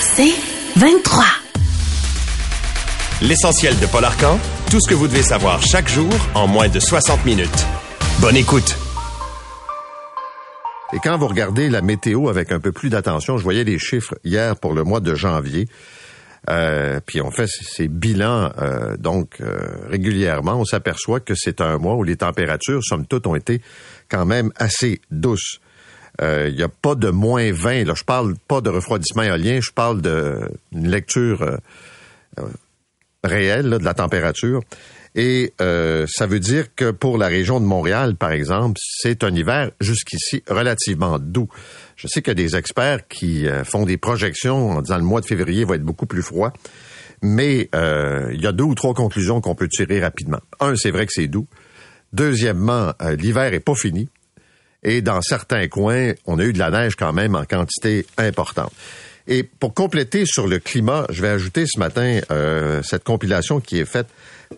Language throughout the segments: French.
C'est 23. L'essentiel de Paul Arcan, tout ce que vous devez savoir chaque jour en moins de 60 minutes. Bonne écoute. Et quand vous regardez la météo avec un peu plus d'attention, je voyais les chiffres hier pour le mois de janvier. Euh, puis on fait ces bilans euh, donc euh, régulièrement. On s'aperçoit que c'est un mois où les températures, somme toute, ont été quand même assez douces. Il n'y a pas de moins 20. Là, je parle pas de refroidissement éolien, je parle d'une lecture réelle de la température. Et euh, ça veut dire que pour la région de Montréal, par exemple, c'est un hiver jusqu'ici relativement doux. Je sais qu'il y a des experts qui euh, font des projections en disant le mois de février va être beaucoup plus froid. Mais euh, il y a deux ou trois conclusions qu'on peut tirer rapidement. Un, c'est vrai que c'est doux. Deuxièmement, l'hiver est pas fini. Et dans certains coins, on a eu de la neige quand même en quantité importante. Et pour compléter sur le climat, je vais ajouter ce matin euh, cette compilation qui est faite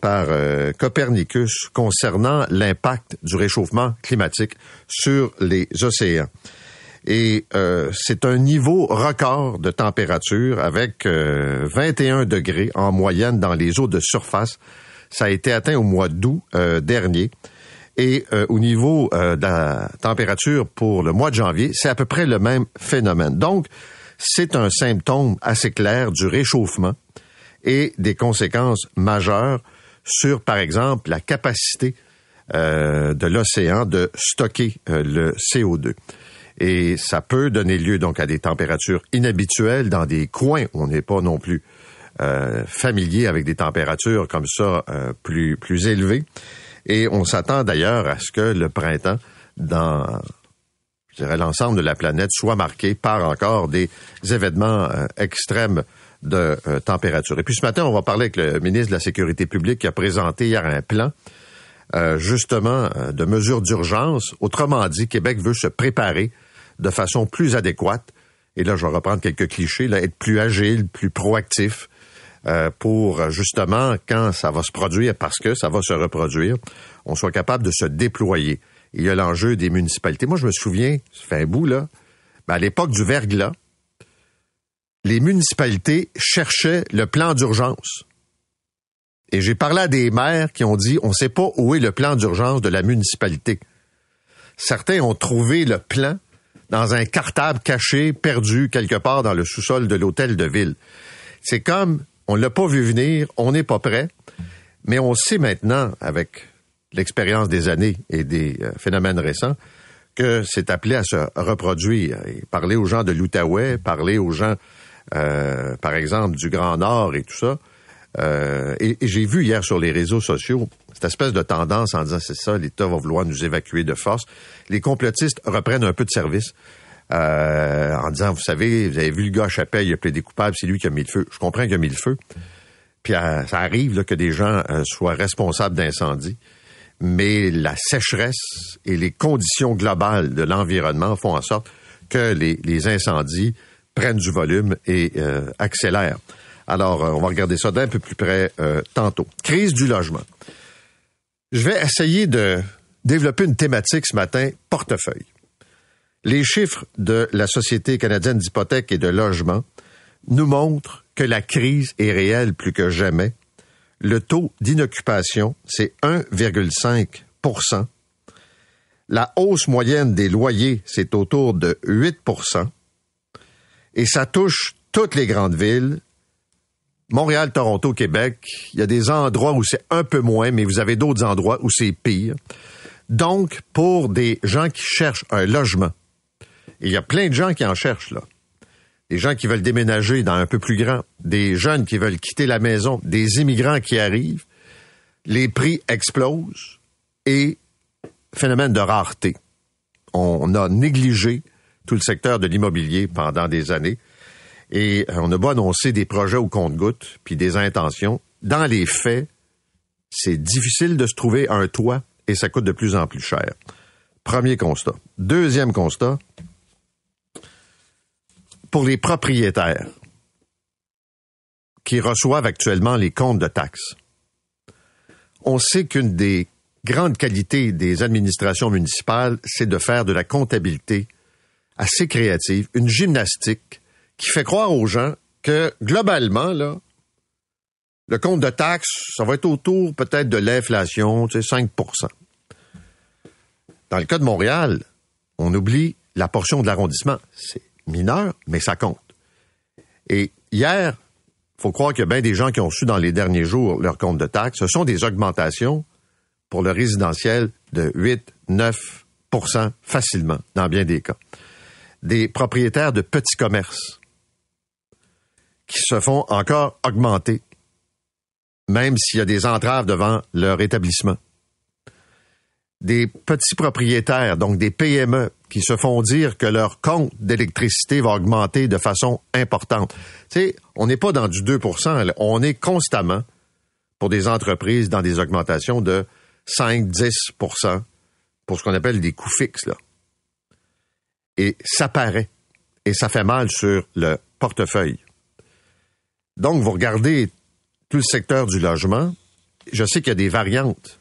par euh, Copernicus concernant l'impact du réchauffement climatique sur les océans. Et euh, c'est un niveau record de température avec 21 degrés en moyenne dans les eaux de surface. Ça a été atteint au mois d'août dernier. Et au niveau de la température pour le mois de janvier, c'est à peu près le même phénomène. Donc, c'est un symptôme assez clair du réchauffement et des conséquences majeures sur, par exemple, la capacité euh, de l'océan de stocker euh, le CO2. Et ça peut donner lieu donc à des températures inhabituelles dans des coins où on n'est pas non plus euh, familier avec des températures comme ça plus plus élevées. Et on s'attend d'ailleurs à ce que le printemps, dans je l'ensemble de la planète soit marqué par encore des événements euh, extrêmes de euh, température. Et puis ce matin, on va parler avec le ministre de la Sécurité publique qui a présenté hier un plan euh, justement de mesures d'urgence. Autrement dit, Québec veut se préparer de façon plus adéquate. Et là, je vais reprendre quelques clichés, là, être plus agile, plus proactif pour justement, quand ça va se produire, parce que ça va se reproduire, on soit capable de se déployer il y a l'enjeu des municipalités. Moi, je me souviens, ça fait un bout, là, ben, à l'époque du verglas, les municipalités cherchaient le plan d'urgence. Et j'ai parlé à des maires qui ont dit, on ne sait pas où est le plan d'urgence de la municipalité. Certains ont trouvé le plan dans un cartable caché, perdu quelque part dans le sous-sol de l'hôtel de ville. C'est comme, on l'a pas vu venir, on n'est pas prêt, mais on sait maintenant, avec l'expérience des années et des euh, phénomènes récents, que c'est appelé à se reproduire. Et parler aux gens de l'Outaouais, parler aux gens, euh, par exemple, du Grand Nord et tout ça. Euh, et, j'ai vu hier sur les réseaux sociaux cette espèce de tendance en disant c'est ça, l'État va vouloir nous évacuer de force. Les complotistes reprennent un peu de service. En disant, vous savez, vous avez vu le gars à Chapelle, il a plaidé coupable, c'est lui qui a mis le feu. Je comprends qu'il a mis le feu. Puis ça arrive que des gens soient responsables d'incendie mais la sécheresse et les conditions globales de l'environnement font en sorte que les, incendies prennent du volume et euh, accélèrent. Alors, euh, on va regarder ça d'un peu plus près euh, tantôt. Crise du logement. Je vais essayer de développer une thématique ce matin, portefeuille. Les chiffres de la Société canadienne d'hypothèques et de logement nous montrent que la crise est réelle plus que jamais le taux d'inoccupation, c'est 1,5% La hausse moyenne des loyers, c'est autour de 8% Et ça touche toutes les grandes villes. Montréal, Toronto, Québec, il y a des endroits où c'est un peu moins, mais vous avez d'autres endroits où c'est pire. Donc, pour des gens qui cherchent un logement, il y a plein de gens qui en cherchent, là des gens qui veulent déménager dans un peu plus grand, des jeunes qui veulent quitter la maison, des immigrants qui arrivent, les prix explosent et phénomène de rareté. On a négligé tout le secteur de l'immobilier pendant des années et on a beau annoncer des projets au compte-gouttes puis des intentions. Dans les faits, c'est difficile de se trouver un toit et ça coûte de plus en plus cher. Premier constat. Deuxième constat, pour les propriétaires qui reçoivent actuellement les comptes de taxes. On sait qu'une des grandes qualités des administrations municipales, c'est de faire de la comptabilité assez créative, une gymnastique qui fait croire aux gens que globalement, là, le compte de taxes, ça va être autour peut-être de l'inflation, tu sais, 5% Dans le cas de Montréal, on oublie la portion de l'arrondissement. C'est mineur, mais ça compte. Et hier, faut croire qu'il y a bien des gens qui ont su dans les derniers jours leur compte de taxes. Ce sont des augmentations pour le résidentiel de 8, 9% facilement, dans bien des cas. Des propriétaires de petits commerces qui se font encore augmenter, même s'il y a des entraves devant leur établissement. Des petits propriétaires, donc des PME, qui se font dire que leur compte d'électricité va augmenter de façon importante. Tu sais, on n'est pas dans du 2% on est constamment, pour des entreprises, dans des augmentations de 5, 10% pour ce qu'on appelle des coûts fixes. Là. Et ça paraît. Et ça fait mal sur le portefeuille. Donc, vous regardez tout le secteur du logement. Je sais qu'il y a des variantes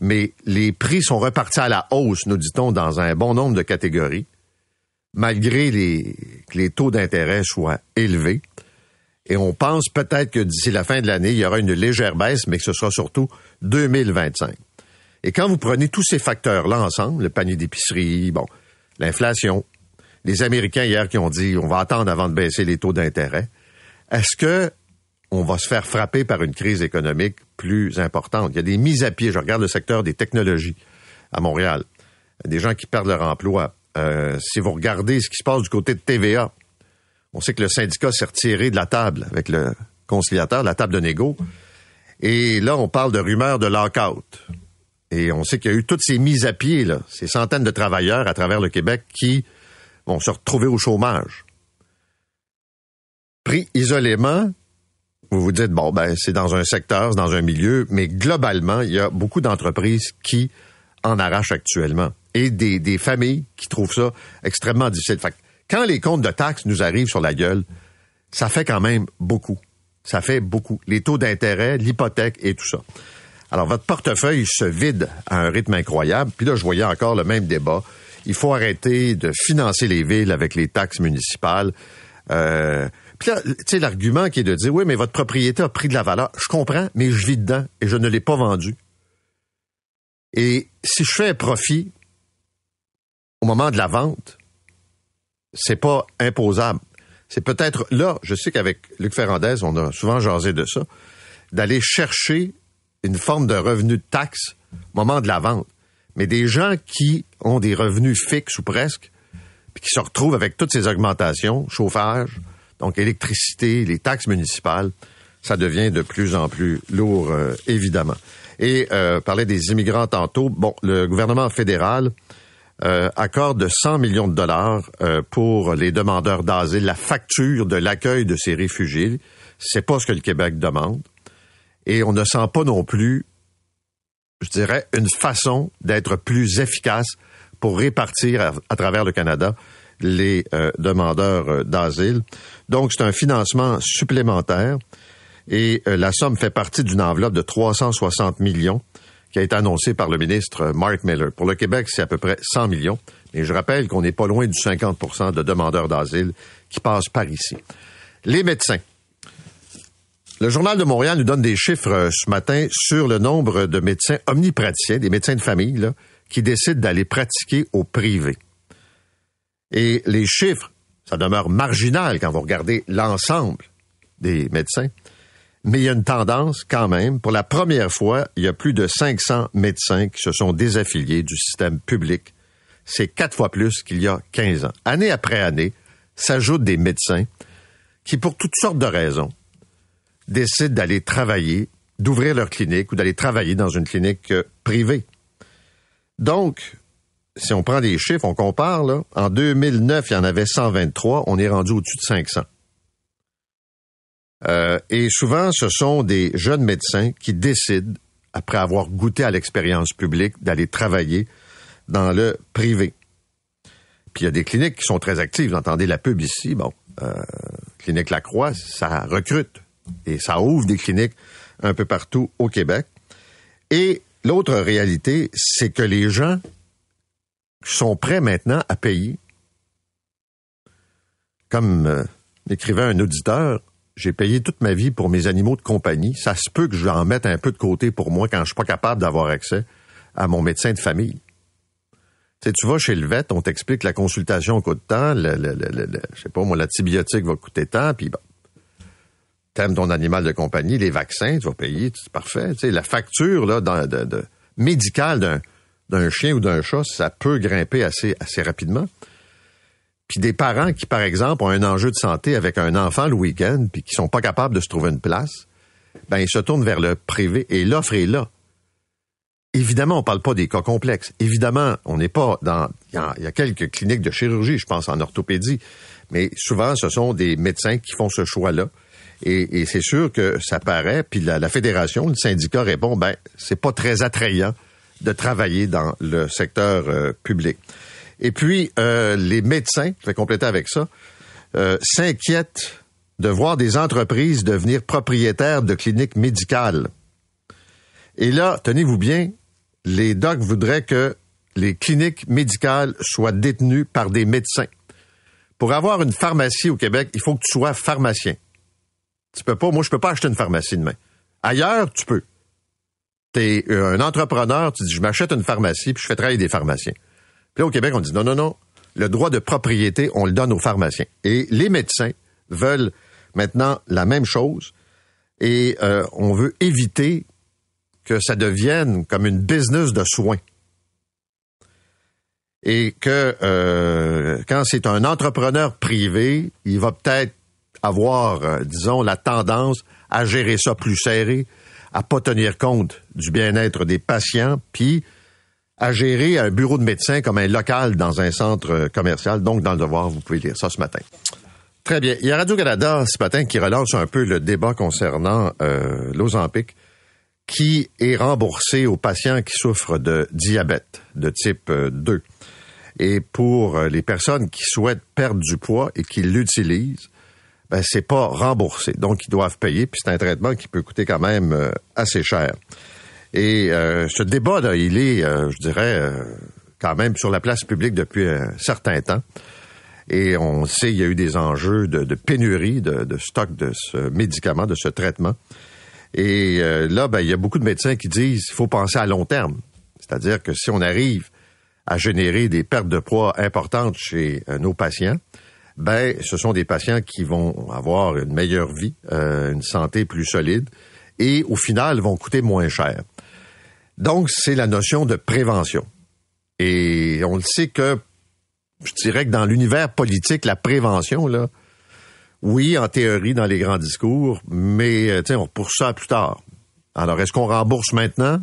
mais les prix sont repartis à la hausse, nous dit-on, dans un bon nombre de catégories, malgré les, que les taux d'intérêt soient élevés. Et on pense peut-être que d'ici la fin de l'année, il y aura une légère baisse, mais que ce sera surtout 2025. Et quand vous prenez tous ces facteurs-là ensemble, le panier d'épicerie, bon, l'inflation, les Américains hier qui ont dit on va attendre avant de baisser les taux d'intérêt, est-ce que on va se faire frapper par une crise économique plus importante. Il y a des mises à pied. Je regarde le secteur des technologies à Montréal. Des gens qui perdent leur emploi. Euh, si vous regardez ce qui se passe du côté de TVA, on sait que le syndicat s'est retiré de la table avec le conciliateur, la table de négo. Et là, on parle de rumeurs de lockout. Et on sait qu'il y a eu toutes ces mises à pied, là, ces centaines de travailleurs à travers le Québec qui vont se retrouver au chômage. Pris isolément, vous vous dites, bon, ben, c'est dans un secteur, c'est dans un milieu, mais globalement, il y a beaucoup d'entreprises qui en arrachent actuellement et des, des familles qui trouvent ça extrêmement difficile. Fait quand les comptes de taxes nous arrivent sur la gueule, ça fait quand même beaucoup. Ça fait beaucoup. Les taux d'intérêt, l'hypothèque et tout ça. Alors, votre portefeuille se vide à un rythme incroyable. Puis là, je voyais encore le même débat. Il faut arrêter de financer les villes avec les taxes municipales. Euh, puis là, tu sais, l'argument qui est de dire, oui, mais votre propriété a pris de la valeur. Je comprends, mais je vis dedans et je ne l'ai pas vendu. Et si je fais un profit au moment de la vente, c'est pas imposable. C'est peut-être là, je sais qu'avec Luc Ferrandez, on a souvent jasé de ça, d'aller chercher une forme de revenu de taxe au moment de la vente. Mais des gens qui ont des revenus fixes ou presque, puis qui se retrouvent avec toutes ces augmentations, chauffage, donc, électricité, les taxes municipales, ça devient de plus en plus lourd, euh, évidemment. Et euh, parlait des immigrants tantôt. Bon, le gouvernement fédéral euh, accorde 100 millions de dollars euh, pour les demandeurs d'asile, la facture de l'accueil de ces réfugiés. C'est pas ce que le Québec demande. Et on ne sent pas non plus, je dirais, une façon d'être plus efficace pour répartir à travers le Canada les euh, demandeurs euh, d'asile. Donc, c'est un financement supplémentaire et euh, la somme fait partie d'une enveloppe de 360 millions qui a été annoncée par le ministre Mark Miller. Pour le Québec, c'est à peu près 100 millions. Et je rappelle qu'on n'est pas loin du 50% de demandeurs d'asile qui passent par ici. Les médecins. Le Journal de Montréal nous donne des chiffres ce matin sur le nombre de médecins omnipraticiens, des médecins de famille, qui décident d'aller pratiquer au privé. Et les chiffres, ça demeure marginal quand vous regardez l'ensemble des médecins. Mais il y a une tendance quand même. Pour la première fois, il y a plus de 500 médecins qui se sont désaffiliés du système public. C'est quatre fois plus qu'il y a 15 ans. Année après année, s'ajoutent des médecins qui, pour toutes sortes de raisons, décident d'aller travailler, d'ouvrir leur clinique ou d'aller travailler dans une clinique euh, privée. Donc, si on prend des chiffres, on compare, là, en 2009, il y en avait 123, on est rendu au-dessus de 500. Euh, et souvent, ce sont des jeunes médecins qui décident, après avoir goûté à l'expérience publique, d'aller travailler dans le privé. Puis il y a des cliniques qui sont très actives. Vous entendez la pub ici. Bon, euh, Clinique Lacroix, ça recrute et ça ouvre des cliniques un peu partout au Québec. Et l'autre réalité, c'est que les gens sont prêts maintenant à payer comme euh, écrivait un auditeur, j'ai payé toute ma vie pour mes animaux de compagnie. Ça se peut que je en mette un peu de côté pour moi quand je suis pas capable d'avoir accès à mon médecin de famille. Tu, tu vas chez le vet, on t'explique la consultation coûte tant, le, le, je sais pas moi, l'antibiotique va coûter tant, puis bon, t'aimes ton animal de compagnie, les vaccins, tu vas payer, c'est parfait. La facture médicale d'un, d'un chien ou d'un chat, ça peut grimper assez, assez rapidement. Puis des parents qui, par exemple, ont un enjeu de santé avec un enfant le week-end, puis qui sont pas capables de se trouver une place, ben ils se tournent vers le privé et l'offre est là. Évidemment, on parle pas des cas complexes. Évidemment, on n'est pas dans. Il y, a quelques cliniques de chirurgie, je pense en orthopédie, mais souvent, ce sont des médecins qui font ce choix-là. Et, c'est sûr que ça paraît. Puis la, fédération, le syndicat répond, ben c'est pas très attrayant de travailler dans le secteur euh, public. Et puis euh, les médecins, je vais compléter avec ça, euh, s'inquiètent de voir des entreprises devenir propriétaires de cliniques médicales. Et là, tenez-vous bien, les docs voudraient que les cliniques médicales soient détenues par des médecins. Pour avoir une pharmacie au Québec, il faut que tu sois pharmacien. Tu peux pas, moi, je peux pas acheter une pharmacie demain. Ailleurs, tu peux. Tu es euh, un entrepreneur, tu dis, je m'achète une pharmacie, puis je fais travailler des pharmaciens. Puis là, au Québec, on dit, non, non, non, le droit de propriété, on le donne aux pharmaciens. Et les médecins veulent maintenant la même chose, et euh, on veut éviter que ça devienne comme une business de soins. Et que euh, quand c'est un entrepreneur privé, il va peut-être avoir, disons, la tendance à gérer ça plus serré, à pas tenir compte du bien-être des patients, puis à gérer un bureau de médecin comme un local dans un centre commercial. Donc, dans le devoir, vous pouvez lire ça ce matin. Très bien. Il y a Radio-Canada ce matin qui relance un peu le débat concernant euh, qui est remboursé aux patients qui souffrent de diabète de type 2. Euh, et pour euh, les personnes qui souhaitent perdre du poids et qui l'utilisent, ben c'est pas remboursé. Donc ils doivent payer, puis c'est un traitement qui peut coûter quand même euh, assez cher. Et ce débat là, il est, je dirais, quand même sur la place publique depuis un certain temps. Et on sait qu'il y a eu des enjeux de, de pénurie de, de, stock de ce médicament, de ce traitement. Et euh, là, ben, il y a beaucoup de médecins qui disent qu'il faut penser à long terme. C'est-à-dire que si on arrive à générer des pertes de poids importantes chez euh, nos patients, ben, ce sont des patients qui vont avoir une meilleure vie, euh, une santé plus solide, et au final vont coûter moins cher. Donc, c'est la notion de prévention. Et on le sait que, je dirais que dans l'univers politique, la prévention, là, oui, en théorie, dans les grands discours, mais euh, on repousse ça plus tard. Alors, est-ce qu'on rembourse maintenant?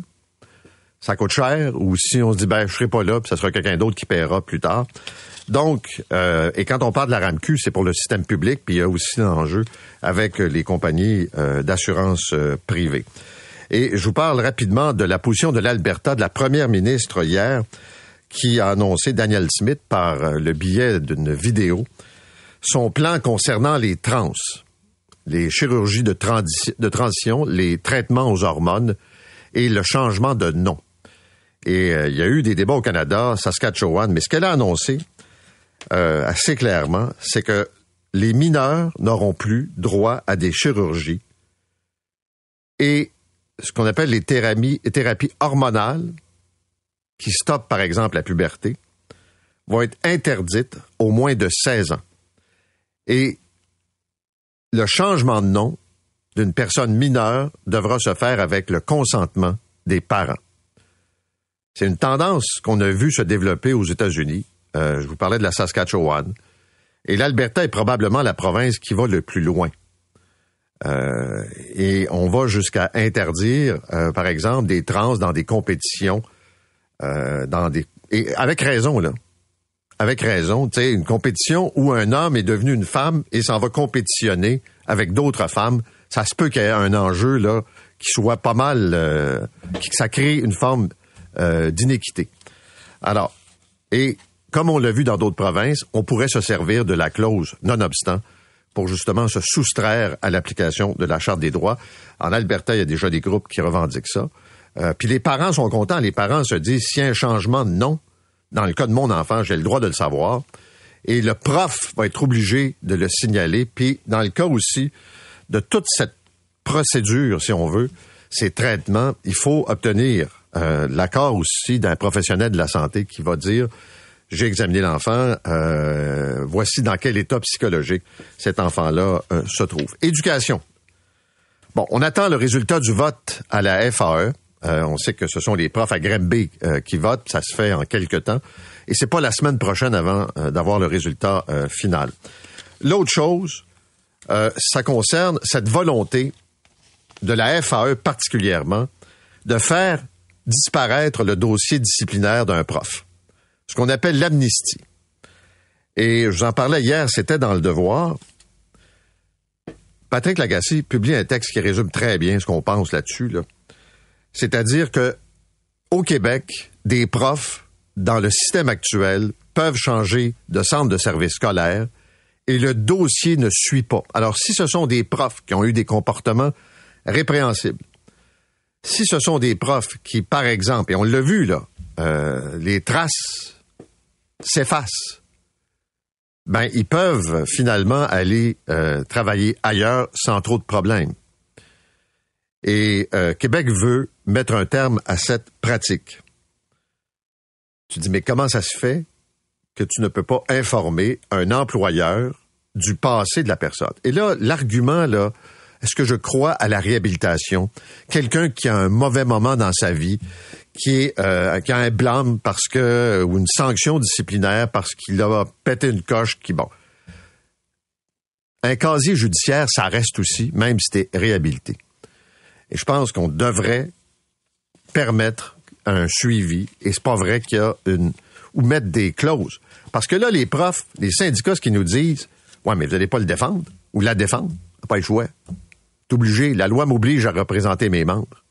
Ça coûte cher, ou si on se dit, ben, je serai pas là, puis ça sera quelqu'un d'autre qui paiera plus tard? Donc, euh, et quand on parle de la RAMQ, c'est pour le système public, puis il y a aussi l'enjeu avec les compagnies euh, d'assurance privée. Et je vous parle rapidement de la position de l'Alberta, de la première ministre hier, qui a annoncé Daniel Smith par le biais d'une vidéo son plan concernant les trans, les chirurgies de, transition, les traitements aux hormones et le changement de nom. Et euh, il y a eu des débats au Canada, Saskatchewan, mais ce qu'elle a annoncé euh, assez clairement, c'est que les mineurs n'auront plus droit à des chirurgies et ce qu'on appelle les thérapies, thérapies hormonales qui stoppent par exemple la puberté vont être interdites au moins de 16 ans. Et le changement de nom d'une personne mineure devra se faire avec le consentement des parents. C'est une tendance qu'on a vue se développer aux États-Unis. Euh, je vous parlais de la Saskatchewan. Et l'Alberta est probablement la province qui va le plus loin. Euh, et on va jusqu'à interdire, euh, par exemple, des trans dans des compétitions, dans des et avec raison là avec raison, tu sais, une compétition où un homme est devenu une femme et s'en va compétitionner avec d'autres femmes, ça se peut qu'il y ait un enjeu là qui soit pas mal, qui ça crée une forme d'inéquité. Alors, et comme on l'a vu dans d'autres provinces, on pourrait se servir de la clause nonobstant pour justement se soustraire à l'application de la Charte des droits. En Alberta, il y a déjà des groupes qui revendiquent ça. Euh, puis les parents sont contents. Les parents se disent, s'il y a un changement nom, dans le cas de mon enfant, j'ai le droit de le savoir. Et le prof va être obligé de le signaler. Puis, dans le cas aussi de toute cette procédure, si on veut, ces traitements, il faut obtenir euh, l'accord aussi d'un professionnel de la santé qui va dire j'ai examiné l'enfant, euh, voici dans quel état psychologique cet enfant-là euh, se trouve. Éducation. Bon, on attend le résultat du vote à la FAE. on sait que ce sont les profs à Granby qui votent, ça se fait en quelques temps, et c'est pas la semaine prochaine avant d'avoir le résultat final. L'autre chose, ça concerne cette volonté de la FAE particulièrement de faire disparaître le dossier disciplinaire d'un prof, ce qu'on appelle l'amnistie. Et je vous en parlais hier, c'était dans le devoir. Patrick Lagacé publie un texte qui résume très bien ce qu'on pense là-dessus. C'est-à-dire que au Québec, des profs dans le système actuel peuvent changer de centre de service scolaire et le dossier ne suit pas. Alors si ce sont des profs qui ont eu des comportements répréhensibles, si ce sont des profs qui, par exemple, et on l'a vu là, euh, les traces s'effacent, ben ils peuvent finalement aller euh, travailler ailleurs sans trop de problèmes. Et euh, Québec veut mettre un terme à cette pratique. Tu dis, mais comment ça se fait que tu ne peux pas informer un employeur du passé de la personne? Et là, l'argument, là, est-ce que je crois à la réhabilitation? Quelqu'un qui a un mauvais moment dans sa vie, qui, euh, a un blâme parce que ou une sanction disciplinaire parce qu'il a pété une coche qui bon. Un casier judiciaire, ça reste aussi, même si t'es réhabilité. Et je pense qu'on devrait permettre un suivi, et c'est pas vrai qu'il y a une ou mettre des clauses. Parce que là, les profs, les syndicats, ce qu'ils nous disent, ouais, mais vous n'allez pas le défendre ou la défendre, pas le choix obligé, la loi m'oblige à représenter mes membres.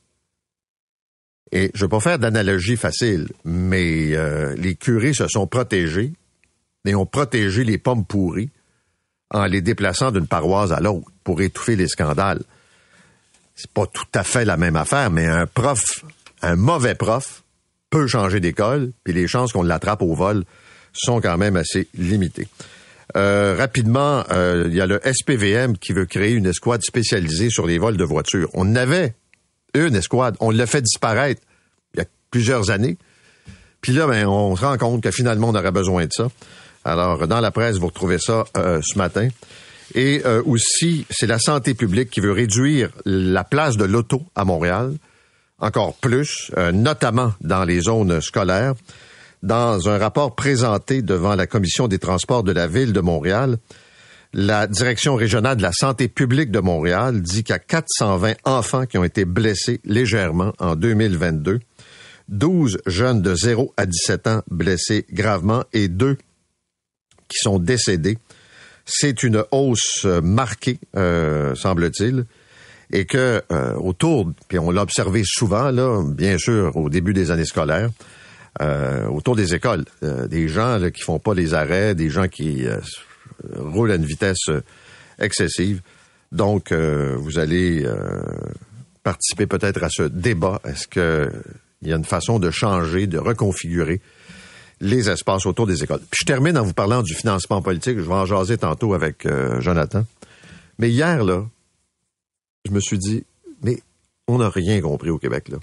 Et je ne veux pas faire d'analogie facile, mais euh, les curés se sont protégés et ont protégé les pommes pourries en les déplaçant d'une paroisse à l'autre pour étouffer les scandales. C'est pas tout à fait la même affaire, mais un prof, un mauvais prof, peut changer d'école, puis les chances qu'on l'attrape au vol sont quand même assez limitées. Euh, rapidement, euh, il y a le SPVM qui veut créer une escouade spécialisée sur les vols de voitures. On avait une escouade, on l'a fait disparaître il y a plusieurs années. Puis là, ben, on se rend compte que finalement, on aurait besoin de ça. Alors, dans la presse, vous retrouvez ça euh, ce matin. Et aussi, c'est la santé publique qui veut réduire la place de l'auto à Montréal, encore plus, notamment dans les zones scolaires dans un rapport présenté devant la Commission des transports de la Ville de Montréal, la Direction régionale de la santé publique de Montréal dit qu'il y a 420 enfants qui ont été blessés légèrement en 2022, 12 jeunes de 0 à 17 ans blessés gravement et deux qui sont décédés. C'est une hausse marquée, euh, semble-t-il, et que euh, autour, puis on l'a observé souvent là, bien sûr au début des années scolaires, euh, autour des écoles. Des gens là, qui font pas les arrêts, des gens qui euh, roulent à une vitesse excessive. Donc, vous allez participer peut-être à ce débat. Est-ce qu'il y a une façon de changer, de reconfigurer les espaces autour des écoles? Puis je termine en vous parlant du financement politique. Je vais en jaser tantôt avec Jonathan. Mais hier, là, je me suis dit, mais on n'a rien compris au Québec, là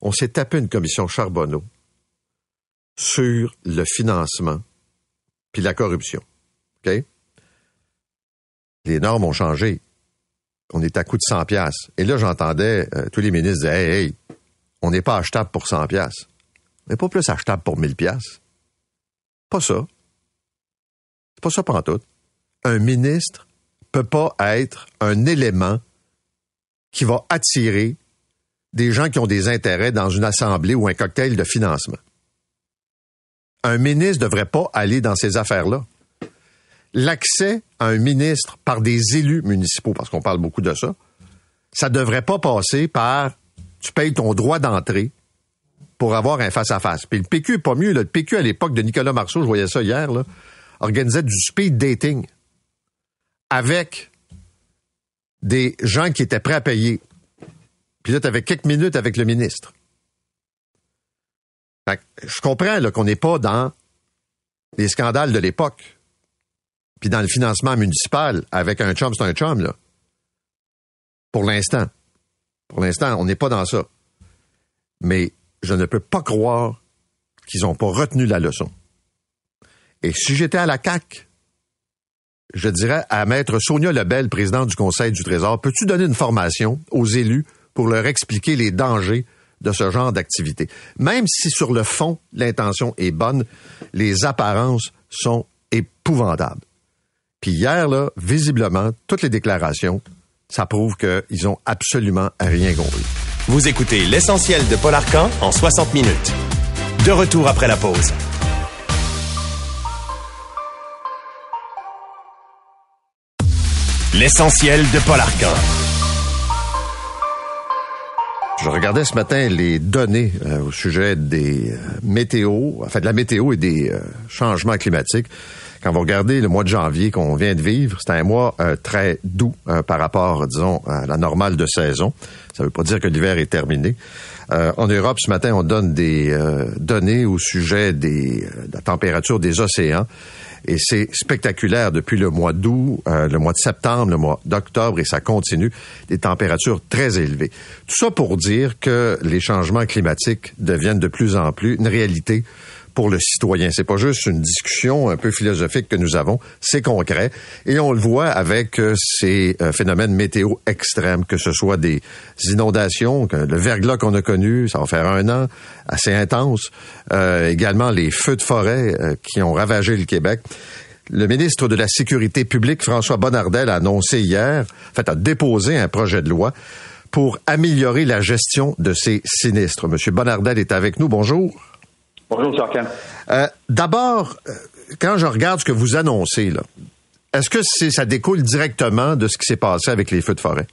on s'est tapé une commission Charbonneau sur le financement puis la corruption. Les normes ont changé. On est à coût de 100 pièces. Et là, j'entendais euh, tous les ministres dire Hey, hey, on n'est pas achetable pour 100 pièces. Mais pas plus achetable pour 1000 pièces. Pas ça. C'est pas ça tout. Un ministre peut pas être un élément qui va attirer des gens qui ont des intérêts dans une assemblée ou un cocktail de financement. Un ministre ne devrait pas aller dans ces affaires-là. L'accès à un ministre par des élus municipaux, parce qu'on parle beaucoup de ça, ça devrait pas passer par tu payes ton droit d'entrée pour avoir un face-à-face. Puis le PQ pas mieux. Le PQ, à l'époque de Nicolas Marceau, je voyais ça hier, là, organisait du speed dating avec des gens qui étaient prêts à payer puis là, tu avais quelques minutes avec le ministre. je comprends qu'on n'est pas dans les scandales de l'époque. Puis dans le financement municipal, avec un chum, c'est un chum, là. Pour l'instant. Pour l'instant, on n'est pas dans ça. Mais je ne peux pas croire qu'ils n'ont pas retenu la leçon. Et si j'étais à la CAC, je dirais à Maître Sonia Lebel, président du Conseil du Trésor, peux-tu donner une formation aux élus pour leur expliquer les dangers de ce genre d'activité? Même si sur le fond, l'intention est bonne, les apparences sont épouvantables. Puis hier, là, visiblement, toutes les déclarations, ça prouve qu'ils ont absolument rien compris. Vous écoutez l'essentiel de Paul Arcan en 60 minutes. De retour après la pause. L'essentiel de Paul Arcan. Je regardais ce matin les données euh, au sujet des euh, météos, enfin de la météo et des euh, changements climatiques. Quand vous regardez le mois de janvier qu'on vient de vivre, c'est un mois très doux par rapport, disons, à la normale de saison. Ça ne veut pas dire que l'hiver est terminé. en Europe, ce matin, on donne des données au sujet des, de la température des océans. Et c'est spectaculaire depuis le mois d'août, euh, le mois de septembre, le mois d'octobre, et ça continue, des températures très élevées. Tout ça pour dire que les changements climatiques deviennent de plus en plus une réalité pour le citoyen. C'est pas juste une discussion un peu philosophique que nous avons, c'est concret et on le voit avec euh, ces euh, phénomènes météo extrêmes, que ce soit des inondations, le verglas qu'on a connu, ça va faire un an, assez intense, euh, également les feux de forêt qui ont ravagé le Québec. Le ministre de la Sécurité publique, François Bonnardel, a annoncé hier, en fait, a déposé un projet de loi pour améliorer la gestion de ces sinistres. Monsieur Bonnardel est avec nous. Bonjour. Bonjour, Sarkan. Euh, D'abord, euh, quand je regarde ce que vous annoncez, là, est-ce que ça découle directement de ce qui s'est passé avec les feux de forêt?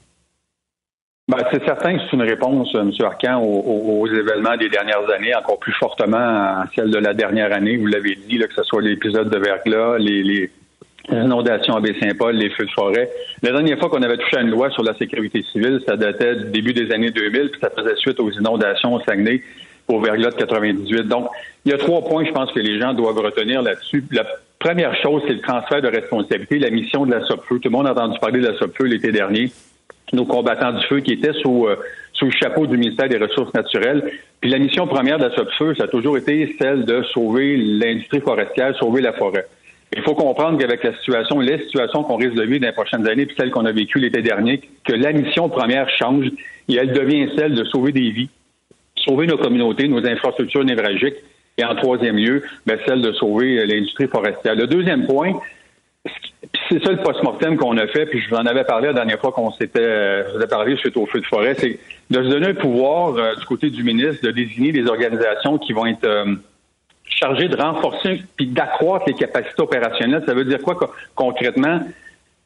Ben, c'est certain que c'est une réponse, M. Arcan, aux, événements des dernières années, encore plus fortement à celle de la dernière année. Vous l'avez dit, là, que ce soit l'épisode de verglas, les, les inondations à Baie-Saint-Paul, les feux de forêt. La dernière fois qu'on avait touché à une loi sur la sécurité civile, ça datait du début des années 2000, puis ça faisait suite aux inondations au Saguenay au verglas de 98. Donc, il y a trois points, je pense, que les gens doivent retenir là-dessus. La première chose, c'est le transfert de responsabilité, la mission de la SOPFEU. Tout le monde a entendu parler de la SOPFEU l'été dernier. Nos combattants du feu qui étaient sous, euh, sous le chapeau du ministère des Ressources naturelles. Puis la mission première de la SOPFEU, ça a toujours été celle de sauver l'industrie forestière, sauver la forêt. Il faut comprendre qu'avec la situation, les situations qu'on risque de vivre dans les prochaines années, puis celles qu'on a vécues l'été dernier, que la mission première change et elle devient celle de sauver des vies, sauver nos communautés, nos infrastructures névralgiques, et en troisième lieu, ben, celle de sauver euh, l'industrie forestière. Le deuxième point, c'est ça le post-mortem qu'on a fait, puis je vous en avais parlé la dernière fois qu'on s'était euh, vous parlé suite au feu de forêt, c'est de se donner un pouvoir euh, du côté du ministre de désigner des organisations qui vont être chargées de renforcer puis d'accroître les capacités opérationnelles. Ça veut dire quoi concrètement?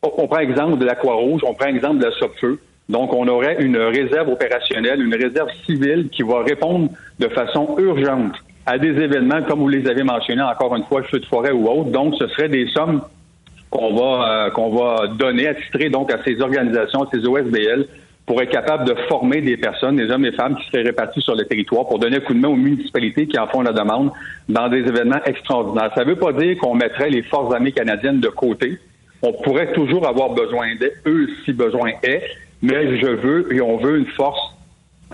On prend exemple de la Croix-Rouge, on prend exemple de la SOPFEU. Donc, on aurait une réserve opérationnelle, une réserve civile qui va répondre de façon urgente à des événements comme vous les avez mentionnés encore une fois, feu de forêt ou autre. Donc, ce serait des sommes qu'on va euh, qu'on va donner, attitrer donc à ces organisations, à ces OSBL, pour être capable de former des personnes, des hommes et femmes qui seraient répartis sur le territoire pour donner un coup de main aux municipalités qui en font la demande dans des événements extraordinaires. Ça ne veut pas dire qu'on mettrait les forces armées canadiennes de côté. On pourrait toujours avoir besoin d'eux si besoin est, mais je veux et on veut une force,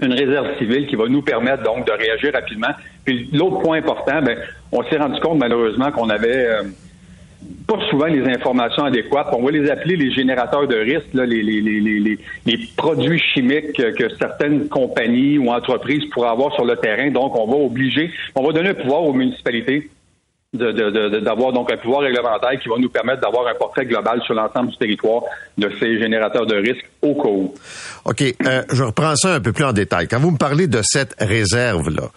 une réserve civile qui va nous permettre donc de réagir rapidement. Puis l'autre point important, ben, on s'est rendu compte malheureusement qu'on avait euh, pas souvent les informations adéquates. On va les appeler les générateurs de risques, les, les, les, les, produits chimiques que certaines compagnies ou entreprises pourraient avoir sur le terrain. Donc, on va obliger, on va donner un pouvoir aux municipalités d'avoir donc un pouvoir réglementaire qui va nous permettre d'avoir un portrait global sur l'ensemble du territoire de ces générateurs de risques au cas où. OK, euh, je reprends ça un peu plus en détail. Quand vous me parlez de cette réserve-là,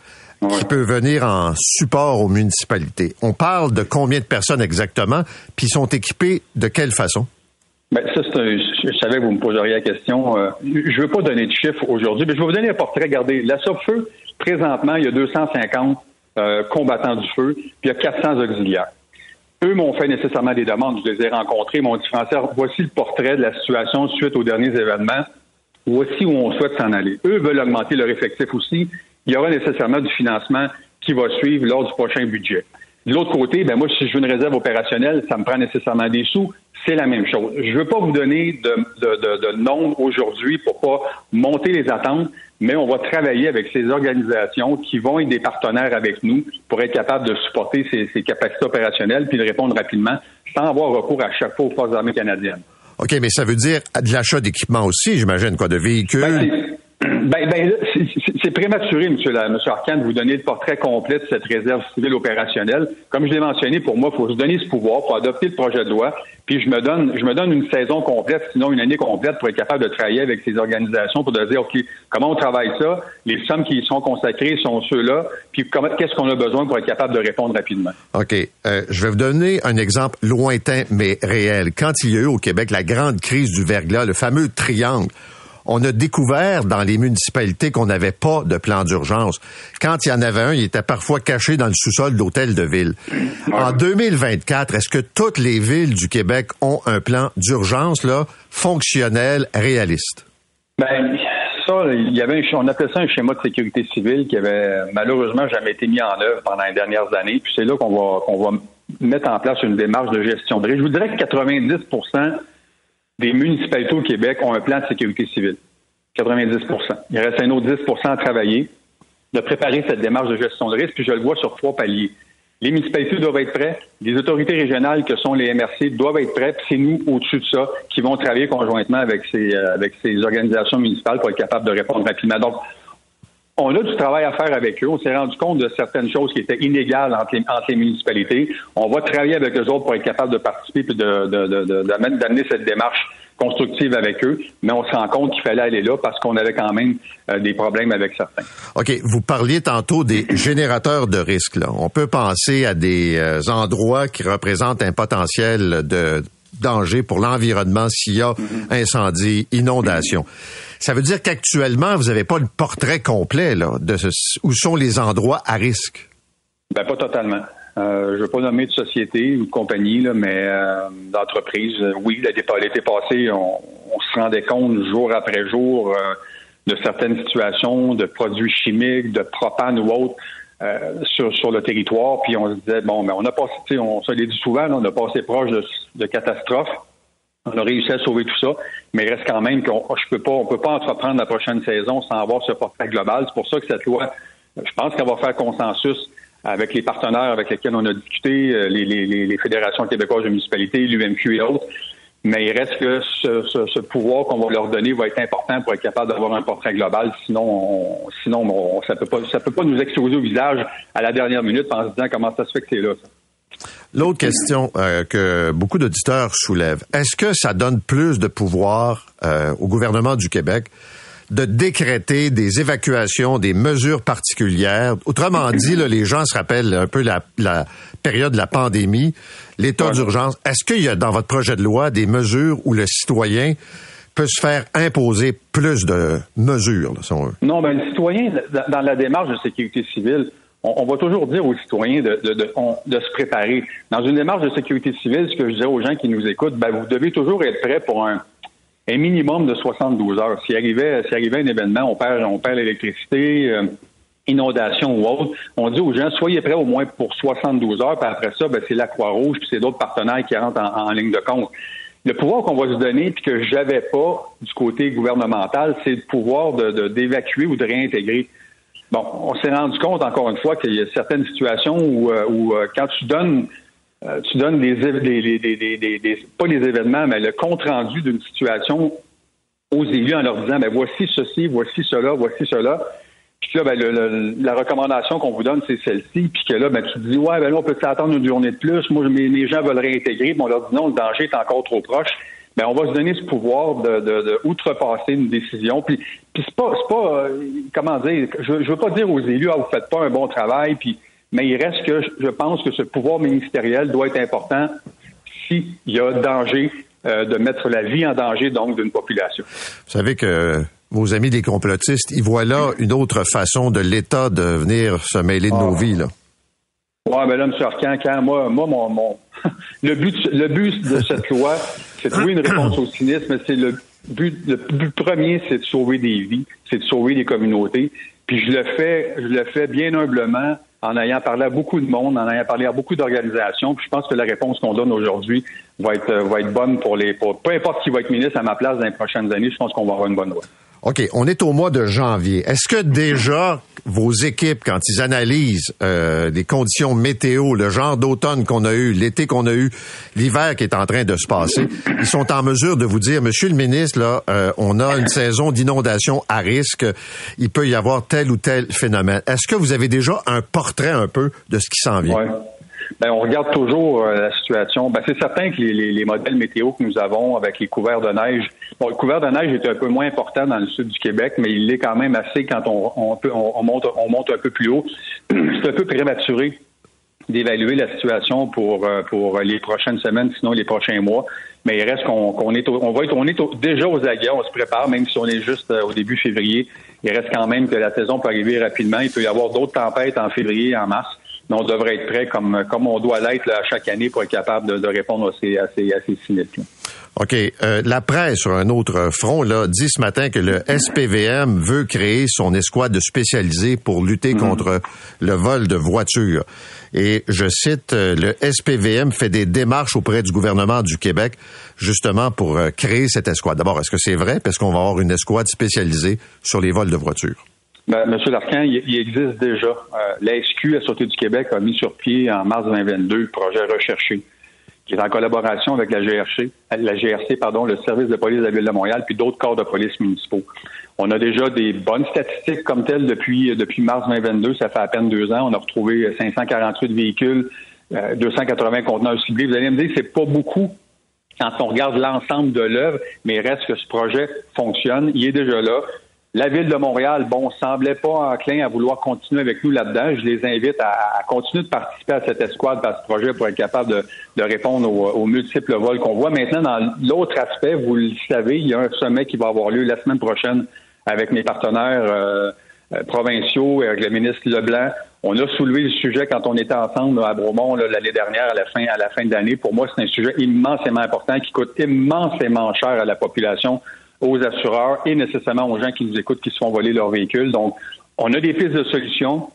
qui peut venir en support aux municipalités, on parle de combien de personnes exactement, puis sont équipées de quelle façon? Ben, ça, c'est un, je savais que vous me poseriez la question. Euh, je ne veux pas donner de chiffres aujourd'hui, mais je vais vous donner un portrait. Regardez, la SOFEU, présentement, il y a 250 euh, combattants du feu, puis il y a 400 auxiliaires. Eux m'ont fait nécessairement des demandes, je les ai rencontrés, m'ont dit, Français, voici le portrait de la situation suite aux derniers événements, voici où on souhaite s'en aller. Eux veulent augmenter leur effectif aussi. Il y aura nécessairement du financement qui va suivre lors du prochain budget. De l'autre côté, ben moi, si je veux une réserve opérationnelle, ça me prend nécessairement des sous. C'est la même chose. Je ne veux pas vous donner de, de, de, nombre aujourd'hui pour pas monter les attentes, mais on va travailler avec ces organisations qui vont être des partenaires avec nous pour être capables de supporter ces, capacités opérationnelles puis de répondre rapidement sans avoir recours à chaque fois aux forces armées canadiennes. OK, mais ça veut dire de l'achat d'équipements aussi, j'imagine, quoi, de véhicules. Ben, ben, ben c'est prématuré, M. Monsieur, Arcand, de vous donner le portrait complet de cette réserve civile opérationnelle. Comme je l'ai mentionné, pour moi, il faut se donner ce pouvoir pour adopter le projet de loi, puis je me donne, je me donne une saison complète, sinon une année complète, pour être capable de travailler avec ces organisations pour dire, OK, comment on travaille ça, les sommes qui y sont consacrées sont ceux-là, puis qu'est-ce qu'on a besoin pour être capable de répondre rapidement? OK. Euh, je vais vous donner un exemple lointain, mais réel. Quand il y a eu au Québec la grande crise du verglas, le fameux triangle, on a découvert dans les municipalités qu'on n'avait pas de plan d'urgence. Quand il y en avait un, il était parfois caché dans le sous-sol d'hôtels de ville. En 2024, est-ce que toutes les villes du Québec ont un plan d'urgence là fonctionnel, réaliste? Ben, ça, il y avait on appelait ça un schéma de sécurité civile qui avait malheureusement jamais été mis en œuvre pendant les dernières années. Puis c'est là qu'on va qu'on va mettre en place une démarche de gestion de risque. Je vous dirais que 90 des municipalités au Québec ont un plan de sécurité civile. 90% Il reste un autre 10% à travailler, de préparer cette démarche de gestion de risque, puis je le vois sur trois paliers. Les municipalités doivent être prêtes, les autorités régionales que sont les MRC doivent être prêtes, c'est nous au-dessus de ça qui vont travailler conjointement avec ces, euh, avec ces organisations municipales pour être capables de répondre rapidement. Donc, on a du travail à faire avec eux. On s'est rendu compte de certaines choses qui étaient inégales entre les, municipalités. On va travailler avec eux autres pour être capable de participer et de, d'amener cette démarche constructive avec eux, mais on se rend compte qu'il fallait aller là parce qu'on avait quand même euh, des problèmes avec certains. OK. Vous parliez tantôt des générateurs de risques. On peut penser à des euh, endroits qui représentent un potentiel de danger pour l'environnement s'il y a incendie, inondation. Ça veut dire qu'actuellement, vous n'avez pas le portrait complet là, de où sont les endroits à risque? Ben, pas totalement. Euh, je ne veux pas nommer de société ou de compagnie, là, mais euh, d'entreprise. oui, l'été passé, on, on, se rendait compte jour après jour euh, de certaines situations de produits chimiques, de propane ou autres euh, sur, sur le territoire. Puis on se disait, bon, mais on a passé, on se l'est dit souvent, on a passé proche de, de. On a réussi à sauver tout ça, mais il reste quand même qu'on je peux pas, on peut pas entreprendre la prochaine saison sans avoir ce portrait global. C'est pour ça que cette loi, je pense qu'elle va faire consensus avec les partenaires avec lesquels on a discuté, euh, les, les, les fédérations québécoises de municipalités, l'UMQ et autres. Mais il reste que ce, pouvoir qu'on va leur donner va être important pour être capable d'avoir un portrait global. Sinon, on, sinon on, ça peut peut pas nous exploser au visage à la dernière minute en se disant comment ça se fait que c'est là. L'autre question euh, que beaucoup d'auditeurs soulèvent, est-ce que ça donne plus de pouvoir euh, au gouvernement du Québec de décréter des évacuations, des mesures particulières. Autrement dit, là, les gens se rappellent un peu la, la période de la pandémie, l'état d'urgence. Est-ce qu'il y a dans votre projet de loi des mesures où le citoyen peut se faire imposer plus de mesures, là, si on veut? Non, ben, le citoyen, dans la démarche de sécurité civile, on, va toujours dire aux citoyens de, de, se préparer. Dans une démarche de sécurité civile, ce que je dis aux gens qui nous écoutent, ben, vous devez toujours être prêt pour un, minimum de 72 heures. S'il arrivait, s'il arrivait un événement, on perd, on perd l'électricité, euh, inondation ou autre, on dit aux gens, soyez prêts au moins pour 72 heures, puis après ça, ben, c'est la Croix-Rouge, puis c'est d'autres partenaires qui rentrent en, ligne de compte. Le pouvoir qu'on va se donner, puis que j'avais pas du côté gouvernemental, c'est le pouvoir de, d'évacuer ou de réintégrer. Bon, on s'est rendu compte encore une fois qu'il y a certaines situations où, euh, où euh, quand tu donnes euh, tu donnes des, des, des, des, pas les événements, mais le compte rendu d'une situation aux élus en leur disant ben voici ceci, voici cela, voici cela. Puis là, ben, le, la recommandation qu'on vous donne, c'est celle-ci. Puis que là, ben, tu te dis, ouais, ben là, on peut s'attendre une journée de plus. Moi, mes, gens veulent réintégrer. Puis on leur dit non, le danger est encore trop proche. Ben, on va se donner ce pouvoir de, de, de outrepasser une décision. Puis, puis c'est pas, pas, euh, comment dire, je, je veux pas dire aux élus, ah, vous faites pas un bon travail, puis, mais il reste que je pense que ce pouvoir ministériel doit être important s'il y a danger euh, de mettre la vie en danger, donc, d'une population. Vous savez que vos amis des complotistes, ils voient là une autre façon de l'État de venir se mêler de nos ah. vies, là. Oui, mais là, M. Arcan, quand moi, moi mon, mon le but le but de cette loi, c'est de trouver une réponse au cynisme, c'est le but le but premier, c'est de sauver des vies, c'est de sauver des communautés. Puis je le fais, je le fais bien humblement en ayant parlé à beaucoup de monde, en ayant parlé à beaucoup d'organisations. je pense que la réponse qu'on donne aujourd'hui va être, va être bonne pour les. Pour, peu importe qui va être ministre à ma place dans les prochaines années, je pense qu'on va avoir une bonne loi. OK, on est au mois de janvier. Est-ce que déjà vos équipes, quand ils analysent euh, les conditions météo, le genre d'automne qu'on a eu, l'été qu'on a eu, l'hiver qui est en train de se passer, ils sont en mesure de vous dire, Monsieur le ministre, là, euh, on a une saison d'inondation à risque, il peut y avoir tel ou tel phénomène. Est-ce que vous avez déjà un portrait un peu de ce qui s'en vient? Ben, on regarde toujours euh, la situation. Ben, c'est certain que les, modèles météo que nous avons avec les couverts de neige, bon, le couvert de neige est un peu moins important dans le sud du Québec, mais il est quand même assez quand on, on, peut, on, monte, on monte un peu plus haut. c'est un peu prématuré d'évaluer la situation pour euh, pour les prochaines semaines, sinon les prochains mois. Mais il reste qu'on est on va être on est déjà aux aguets, on se prépare, même si on est juste euh, au début février. Il reste quand même que la saison peut arriver rapidement. Il peut y avoir d'autres tempêtes en février, en mars on devrait être prêt comme, comme on doit l'être chaque année pour être capable de, répondre à ces, à ces, à ces. OK. Euh, la presse, sur un autre front, là, dit ce matin que le SPVM veut créer son escouade spécialisée pour lutter mhm. contre le vol de voitures. Et je cite, euh, le SPVM fait des démarches auprès du gouvernement du Québec justement pour euh, créer cette escouade. D'abord, est-ce que c'est vrai? Parce qu'on va avoir une escouade spécialisée sur les vols de voitures. Ben, Monsieur Larcan, il, existe déjà. Euh, la SQ, la Sûreté du Québec, a mis sur pied en mars 2022 le projet Recherché, qui est en collaboration avec la GRC, la GRC, pardon, le service de police de la Ville de Montréal, puis d'autres corps de police municipaux. On a déjà des bonnes statistiques comme telles depuis, depuis mars 2022. Ça fait à peine deux ans. On a retrouvé 548 véhicules, 280 euh, conteneurs ciblés. Vous allez me dire c'est pas beaucoup quand on regarde l'ensemble de l'œuvre, mais reste que ce projet fonctionne. Il est déjà là. La ville de Montréal, bon, semblait pas enclin à vouloir continuer avec nous là-dedans. Je les invite à, continuer de participer à cette escouade, à ce projet pour être capable de, répondre aux, multiples vols qu'on voit. Maintenant, dans l'autre aspect, vous le savez, il y a un sommet qui va avoir lieu la semaine prochaine avec mes partenaires euh, euh, provinciaux et avec le ministre Leblanc. On a soulevé le sujet quand on était ensemble à Bromont l'année dernière à la fin à la fin de l'année. Pour moi, c'est un sujet immensément important qui coûte immensément cher à la population aux assureurs et nécessairement aux gens qui nous écoutent qui se font voler leur véhicule. Donc, on a des pistes de solutions.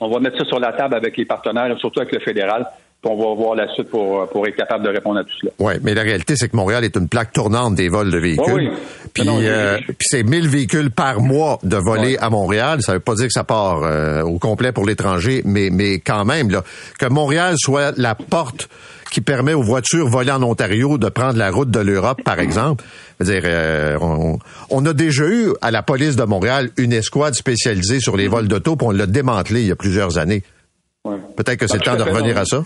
On va mettre ça sur la table avec les partenaires, surtout avec le fédéral. On va voir la suite pour, pour être capable de répondre à tout cela. Oui, mais la réalité, c'est que Montréal est une plaque tournante des vols de véhicules. Oui, Puis, euh, puis c'est 1000 véhicules par mois de voler à Montréal. Ça veut pas dire que ça part euh, au complet pour l'étranger, mais, mais quand même, là, que Montréal soit la porte qui permet aux voitures volées en Ontario de prendre la route de l'Europe, par exemple. dire, euh, on, a déjà eu à la police de Montréal une escouade spécialisée sur les vols d'auto, puis on l'a démantelé il y a plusieurs années. Peut-être que c'est le temps de revenir à ça.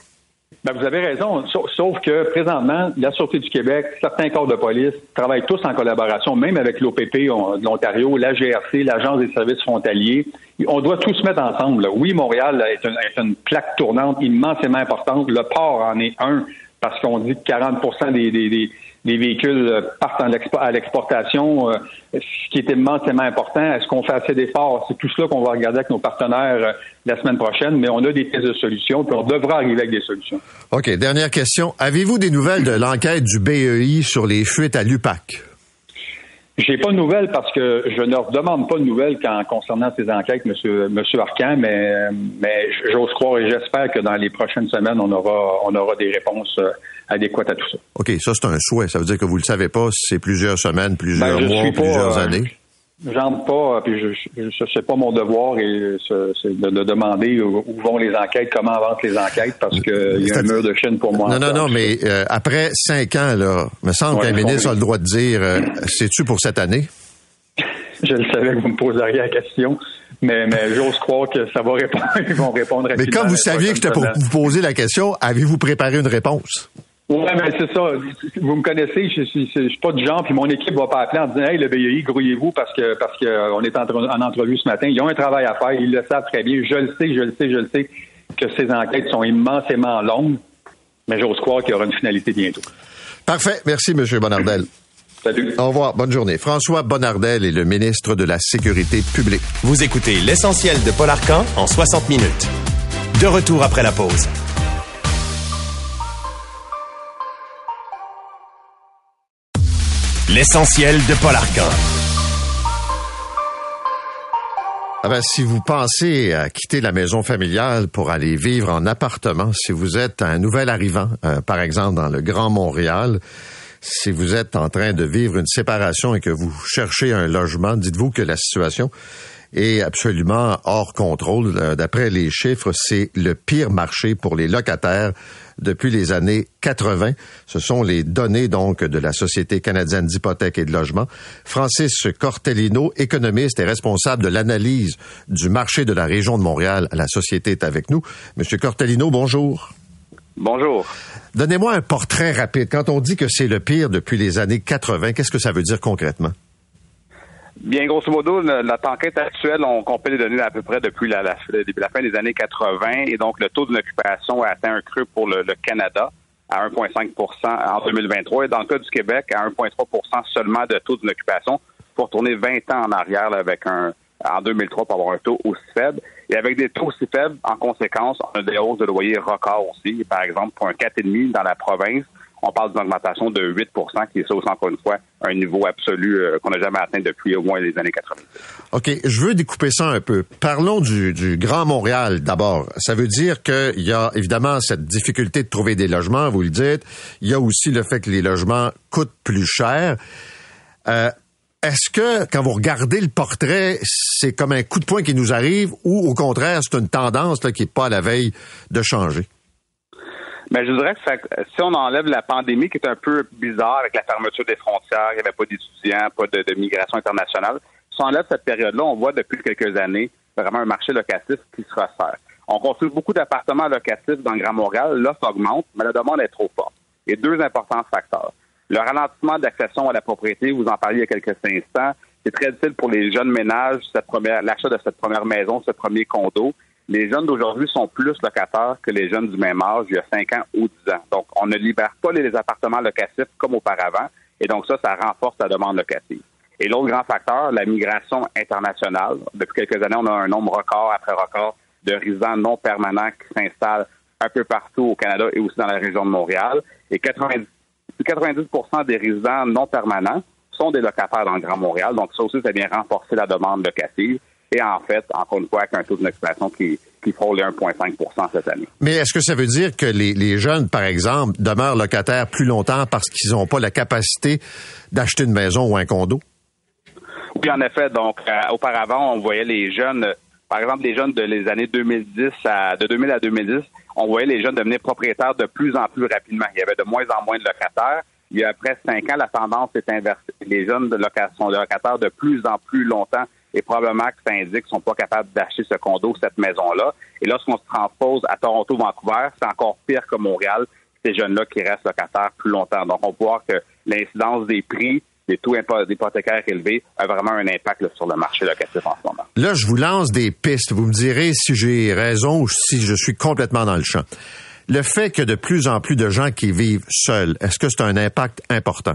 Ben, vous avez raison, sauf que présentement, la Sûreté du Québec, certains corps de police travaillent tous en collaboration, même avec l'OPP de l'Ontario, la GRC, l'Agence des services frontaliers. On doit tous se mettre ensemble. Oui, Montréal est une, plaque tournante immensément importante. Le port en est un, parce qu'on dit que 40 des, des les véhicules euh, partent à l'exportation, euh, ce qui est immensément important. Est-ce qu'on fait assez d'efforts? C'est tout cela qu'on va regarder avec nos partenaires euh, la semaine prochaine, mais on a des pièces de solutions, puis on devra arriver avec des solutions. OK. Dernière question. Avez-vous des nouvelles de l'enquête du BEI sur les fuites à l'UPAC? J'ai pas de nouvelles parce que je ne demande pas de nouvelles quand, concernant ces enquêtes, Monsieur, Monsieur Arcan, mais, mais j'ose croire et j'espère que dans les prochaines semaines, on aura, on aura des réponses adéquate à tout ça. OK, ça c'est un souhait. Ça veut dire que vous ne le savez pas si c'est plusieurs semaines, plusieurs ben, mois, plusieurs euh, années. J'entre pas, puis je, je, sais pas mon devoir et c'est de, demander où vont les enquêtes, comment avancent les enquêtes, parce qu'il y a un mur de Chine pour moi. Non, non, non, mais euh, après cinq ans, là, me semble qu'un ministre a le droit de dire, euh, c'est-tu pour cette année? je le savais que vous me poseriez la question, mais, mais j'ose croire que ça va répondre, ils vont répondre rapidement. Mais quand vous saviez que j'étais pour vous poser la question, avez-vous préparé une réponse? Oui, mais c'est ça. Vous me connaissez, je suis, je suis pas du genre, puis mon équipe va pas appeler en disant Hey, le BEI, grouillez-vous parce que parce que euh, on est en, en, entrevue ce matin. Ils ont un travail à faire, ils le savent très bien. Je le sais, je le sais, je le sais que ces enquêtes sont immensément longues, mais j'ose croire qu'il y aura une finalité bientôt. Parfait. Merci, M. Bonardel. Salut. Au revoir. Bonne journée. François Bonardel est le ministre de la Sécurité publique. Vous écoutez l'essentiel de Paul Arcan en 60 minutes. De retour après la pause. L'essentiel de Paul Arcan. Ah ben, si vous pensez à quitter la maison familiale pour aller vivre en appartement, si vous êtes un nouvel arrivant, euh, par exemple dans le Grand Montréal, si vous êtes en train de vivre une séparation et que vous cherchez un logement, dites-vous que la situation est absolument hors contrôle. Euh, d'après les chiffres, c'est le pire marché pour les locataires depuis les années 80. Ce sont les données donc de la Société canadienne d'hypothèques et de logement. Francis Cortellino, économiste et responsable de l'analyse du marché de la région de Montréal à la Société est avec nous. Monsieur Cortellino, bonjour. Bonjour. Donnez-moi un portrait rapide. Quand on dit que c'est le pire depuis les années 80, qu'est-ce que ça veut dire concrètement? Bien, grosso modo, notre enquête actuelle, on compile les données à peu près depuis la, la, la fin des années 80 et donc le taux d'occupation a atteint un creux pour le, Canada à 1,5% en 2023 et dans le cas du Québec à 1,3% seulement de taux d'occupation pour tourner 20 ans en arrière avec un en 2003 pour avoir un taux aussi faible. Et avec des taux aussi faibles, en conséquence, on a des hausses de loyer record aussi. Par exemple, pour un 4,5 dans la province, on parle d'une augmentation de 8% qui est ça encore une fois, un niveau absolu euh, qu'on n'a jamais atteint depuis au moins les années 80. OK, je veux découper ça un peu. Parlons du, Grand Montréal d'abord. Ça veut dire qu'il y a évidemment cette difficulté de trouver des logements, vous le dites. Il y a aussi le fait que les logements coûtent plus cher. Euh, est-ce que, quand vous regardez le portrait, c'est comme un coup de poing qui nous arrive ou au contraire, c'est une tendance qui n'est pas à la veille de changer? Mais je dirais que si on enlève la pandémie qui est un peu bizarre avec la fermeture des frontières, il n'y avait pas d'étudiants, pas de, migration internationale, si on enlève cette période-là, on voit depuis quelques années vraiment un marché locatif qui se resserre. On construit beaucoup d'appartements locatifs dans le Grand Montréal, l'offre augmente, mais la demande est trop forte. A deux importants facteurs. Le ralentissement d'accession à la propriété, vous en parliez il y a quelques instants, c'est très difficile pour les jeunes ménages, l'achat de cette première maison, ce premier condo les jeunes d'aujourd'hui sont plus locataires que les jeunes du même âge il y a 5 ans ou 10 ans. Donc, on ne libère pas les appartements locatifs comme auparavant. Et donc, ça, ça renforce la demande locative. Et l'autre grand facteur, la migration internationale. Depuis quelques années, on a un nombre record après record de résidents non permanents qui s'installent un peu partout au Canada et aussi dans la région de Montréal. Et 90, 90% des résidents non permanents sont des locataires dans le Grand Montréal. Donc, ça aussi, ça vient renforcer la demande locative. Et en fait, encore une fois, avec un taux d'occupation qui, qui frôle 1,5% cette année. Mais est-ce que ça veut dire que les, les jeunes, par exemple, demeurent locataires plus longtemps parce qu'ils n'ont pas la capacité d'acheter une maison ou un condo? Oui, en effet. Donc, euh, auparavant, on voyait les jeunes, par exemple, les jeunes de les années 2010 à, de 2000 à 2010, on voyait les jeunes devenir propriétaires de plus en plus rapidement. Il y avait de moins en moins de locataires. Il y a après cinq ans, la tendance est inversée. Les jeunes de sont locataires de plus en plus longtemps et probablement que ça indique qu'ils sont pas capables d'acheter ce condo, cette maison-là. Et lorsqu'on se transpose à Toronto, Vancouver, c'est encore pire que Montréal, ces jeunes-là qui restent locataires plus longtemps. Donc, on peut voir que l'incidence des prix des taux hypothécaires élevés a vraiment un impact sur le marché locatif en ce moment. Là, je vous lance des pistes. Vous me direz si j'ai raison ou si je suis complètement dans le champ. Le fait que de plus en plus de gens qui vivent seuls, est-ce que c'est un impact important?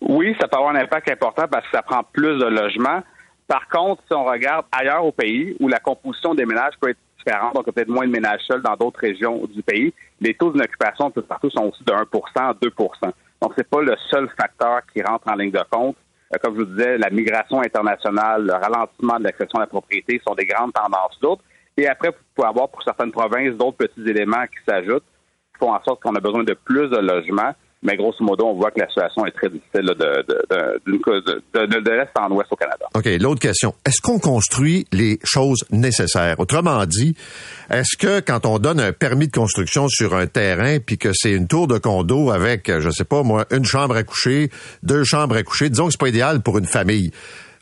Oui, ça peut avoir un impact important parce que ça prend plus de logements. Par contre, si on regarde ailleurs au pays où la composition des ménages peut être différente, donc peut-être moins de ménages seuls dans d'autres régions du pays, les taux d'occupation tout partout sont aussi de 1% 2% Donc, c'est pas le seul facteur qui rentre en ligne de compte. Euh, comme je vous disais, la migration internationale, le ralentissement de l'accession à la propriété sont des grandes tendances d'autres. Et après, vous pouvez avoir pour certaines provinces d'autres petits éléments qui s'ajoutent, qui font en sorte qu'on a besoin de plus de logements. Mais grosso modo, on voit que la situation est très difficile de, de, de, l'Est en Ouest au Canada. OK. L'autre question. Est-ce qu'on construit les choses nécessaires? Autrement dit, est-ce que quand on donne un permis de construction sur un terrain puis que c'est une tour de condo avec, je sais pas moi, une chambre à coucher, deux chambres à coucher, disons que c'est pas idéal pour une famille.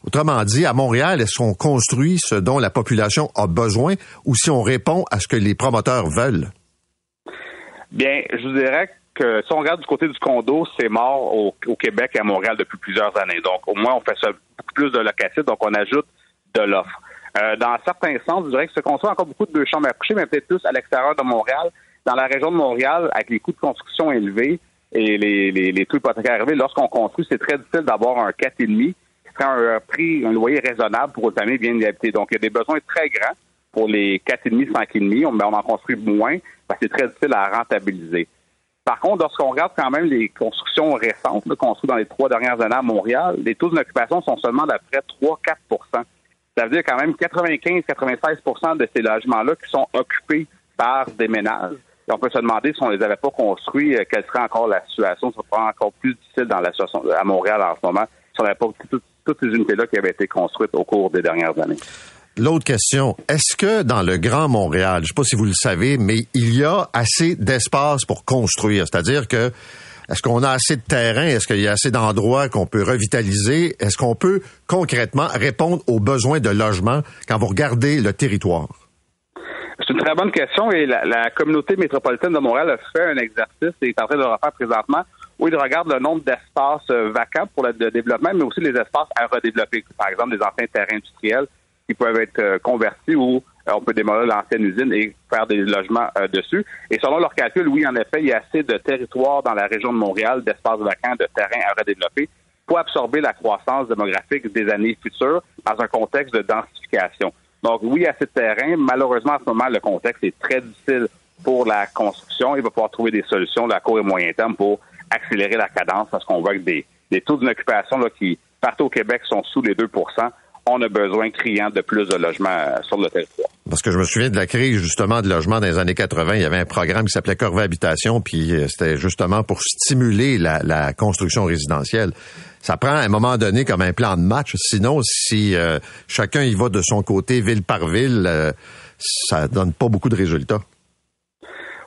Autrement dit, à Montréal, est-ce qu'on construit ce dont la population a besoin ou si on répond à ce que les promoteurs veulent? Bien, je vous dirais que que si on regarde du côté du condo, c'est mort au, Québec et à Montréal depuis plusieurs années. Donc, au moins, on fait ça beaucoup plus de locatifs, donc on ajoute de l'offre. Euh, dans certains sens, je dirais que se construit encore beaucoup de deux chambres à coucher, mais peut-être plus à l'extérieur de Montréal. Dans la région de Montréal, avec les coûts de construction élevés et les, les, les taux hypothécaires élevés, lorsqu'on construit, c'est très difficile d'avoir un 4,5 qui serait un, prix, un loyer raisonnable pour une famille bien habiter. Donc, il y a des besoins très grands pour les 4,5, 5,5, on, on en construit moins parce que c'est très difficile à rentabiliser. Par contre, lorsqu'on regarde quand même les constructions récentes, construites dans les trois dernières années à Montréal, les taux d'occupation sont seulement d'après 3-4% Ça veut dire quand même 95-96% de ces logements-là qui sont occupés par des ménages. Et on peut se demander si on les avait pas construits, euh, quelle serait encore la situation. Ça serait encore plus difficile dans la situation à Montréal en ce moment si on n'avait pas toutes, toutes ces unités-là qui avaient été construites au cours des dernières années. L'autre question, est-ce que dans le Grand Montréal, je ne sais pas si vous le savez, mais il y a assez d'espace pour construire? C'est-à-dire que est-ce qu'on a assez de terrain? Est-ce qu'il y a assez d'endroits qu'on peut revitaliser? Est-ce qu'on peut concrètement répondre aux besoins de logement quand vous regardez le territoire? C'est une très bonne question et la, communauté métropolitaine de Montréal a fait un exercice et est en train de le refaire présentement où il regarde le nombre d'espaces euh, vacants pour le développement, mais aussi les espaces à redévelopper. Par exemple, des anciens terrains industriels qui peuvent être euh, convertis ou euh, on peut démolir l'ancienne usine et faire des logements dessus. Et selon leur calcul, oui, en effet, il y a assez de territoire dans la région de Montréal, d'espaces vacants, de terrains à redévelopper pour absorber la croissance démographique des années futures dans un contexte de densification. Donc oui, assez de terrain. Malheureusement, en ce moment, le contexte est très difficile pour la construction. Il va falloir trouver des solutions à court et moyen terme pour accélérer la cadence parce qu'on voit que des, des taux d'occupation qui, partout au Québec, sont sous les 2 on a besoin criant de plus de logements euh, sur le territoire. Parce que je me souviens de la crise justement de logement dans les années 80. Il y avait un programme qui s'appelait Corvée Habitation, puis euh, c'était justement pour stimuler la, construction résidentielle. Ça prend à un moment donné comme un plan de match. Sinon, si euh, chacun y va de son côté, ville par ville, ça donne pas beaucoup de résultats.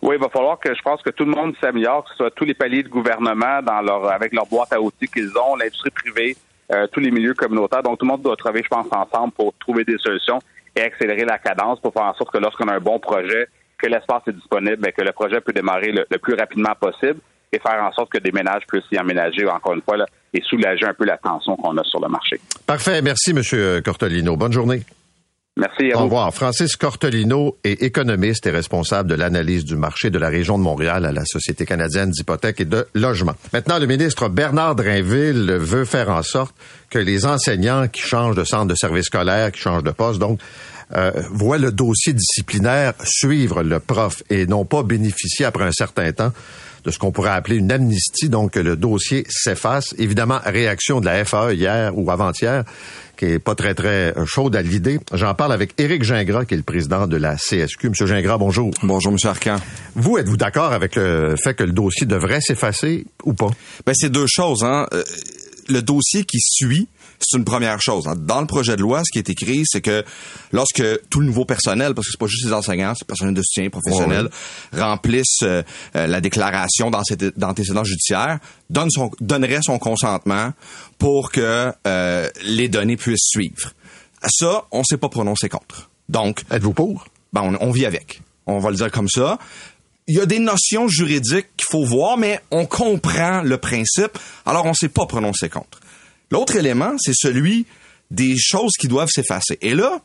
Oui, il va falloir que je pense que tout le monde s'améliore, que ce soit tous les paliers de gouvernement dans leur avec leur boîte à outils qu'ils ont, l'industrie privée, euh, tous les milieux communautaires. Donc tout le monde doit travailler, je pense, ensemble pour trouver des solutions et accélérer la cadence pour faire en sorte que lorsqu'on a un bon projet, que l'espace est disponible, que le projet peut démarrer le, plus rapidement possible et faire en sorte que des ménages puissent y emménager, encore une fois, et soulager un peu la tension qu'on a sur le marché. Parfait. Merci, M. Cortolino. Bonne journée. Merci. À Au revoir. Francis Cortolino est économiste et responsable de l'analyse du marché de la région de Montréal à la Société canadienne d'hypothèques et de logement. Maintenant, le ministre Bernard Drainville veut faire en sorte que les enseignants qui changent de centre de service scolaire, qui changent de poste, donc, euh, voient le dossier disciplinaire suivre le prof et non pas bénéficier après un certain temps de ce qu'on pourrait appeler une amnistie, donc que le dossier s'efface. Évidemment, réaction de la FAE hier ou avant-hier, qui est pas très, très chaude à l'idée. J'en parle avec Éric Gingras, qui est le président de la CSQ. Monsieur Gingras, bonjour. Bonjour, Monsieur Arcan. Vous, êtes-vous d'accord avec le fait que le dossier devrait s'effacer ou pas? Ben, c'est deux choses, hein. Euh, le dossier qui suit, c'est une première chose. Dans le projet de loi, ce qui est écrit, c'est que lorsque tout le nouveau personnel, parce que c'est pas juste les enseignants, c'est le personnel de soutien professionnel, remplissent euh, euh, la déclaration d'antécédent judiciaire, donne son, donnerait son consentement pour que euh, les données puissent suivre. Ça, on s'est pas prononcé contre. Donc, êtes-vous pour? Ben, on, on vit avec. On va le dire comme ça il y a des notions juridiques qu'il faut voir, mais on comprend le principe, alors on s'est pas prononcé contre. L'autre élément, c'est celui des choses qui doivent s'effacer. Et là,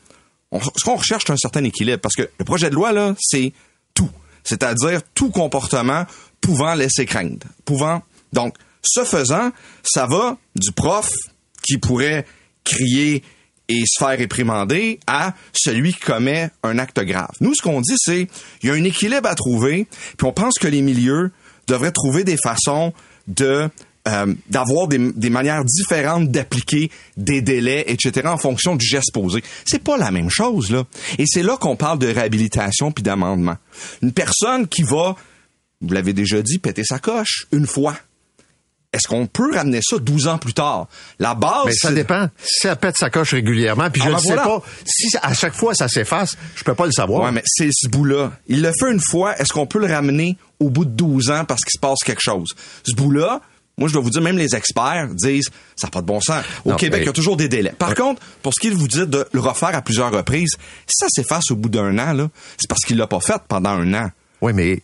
ce qu'on recherche, c'est un certain équilibre, parce que le projet de loi, là, c'est tout. C'est-à-dire tout comportement pouvant laisser craindre. Pouvant. Donc, ce faisant, ça va du prof qui pourrait crier et se faire réprimander à celui qui commet un acte grave. Nous, ce qu'on dit, c'est il y a un équilibre à trouver, puis on pense que les milieux devraient trouver des façons de euh, d'avoir des, manières différentes d'appliquer des délais, etc., en fonction du geste posé. C'est pas la même chose, là. Et c'est là qu'on parle de réhabilitation puis d'amendement. Une personne qui va, vous l'avez déjà dit, péter sa coche une fois. Est-ce qu'on peut ramener ça 12 ans plus tard? La base. Mais ça dépend. Si elle pète sa coche régulièrement, puis je ne ah, ben sais pas. Si à chaque fois ça s'efface, je peux pas le savoir. Ouais, mais c'est ce bout-là. Il le fait une fois. Est-ce qu'on peut le ramener au bout de 12 ans parce qu'il se passe quelque chose? Ce bout-là, moi, je dois vous dire, même les experts disent, ça n'a pas de bon sens. Au Québec, il y a toujours des délais. Par contre, pour ce qui vous dit de le refaire à plusieurs reprises, si ça s'efface au bout d'un an, là, c'est parce qu'il l'a pas fait pendant un an. Oui, mais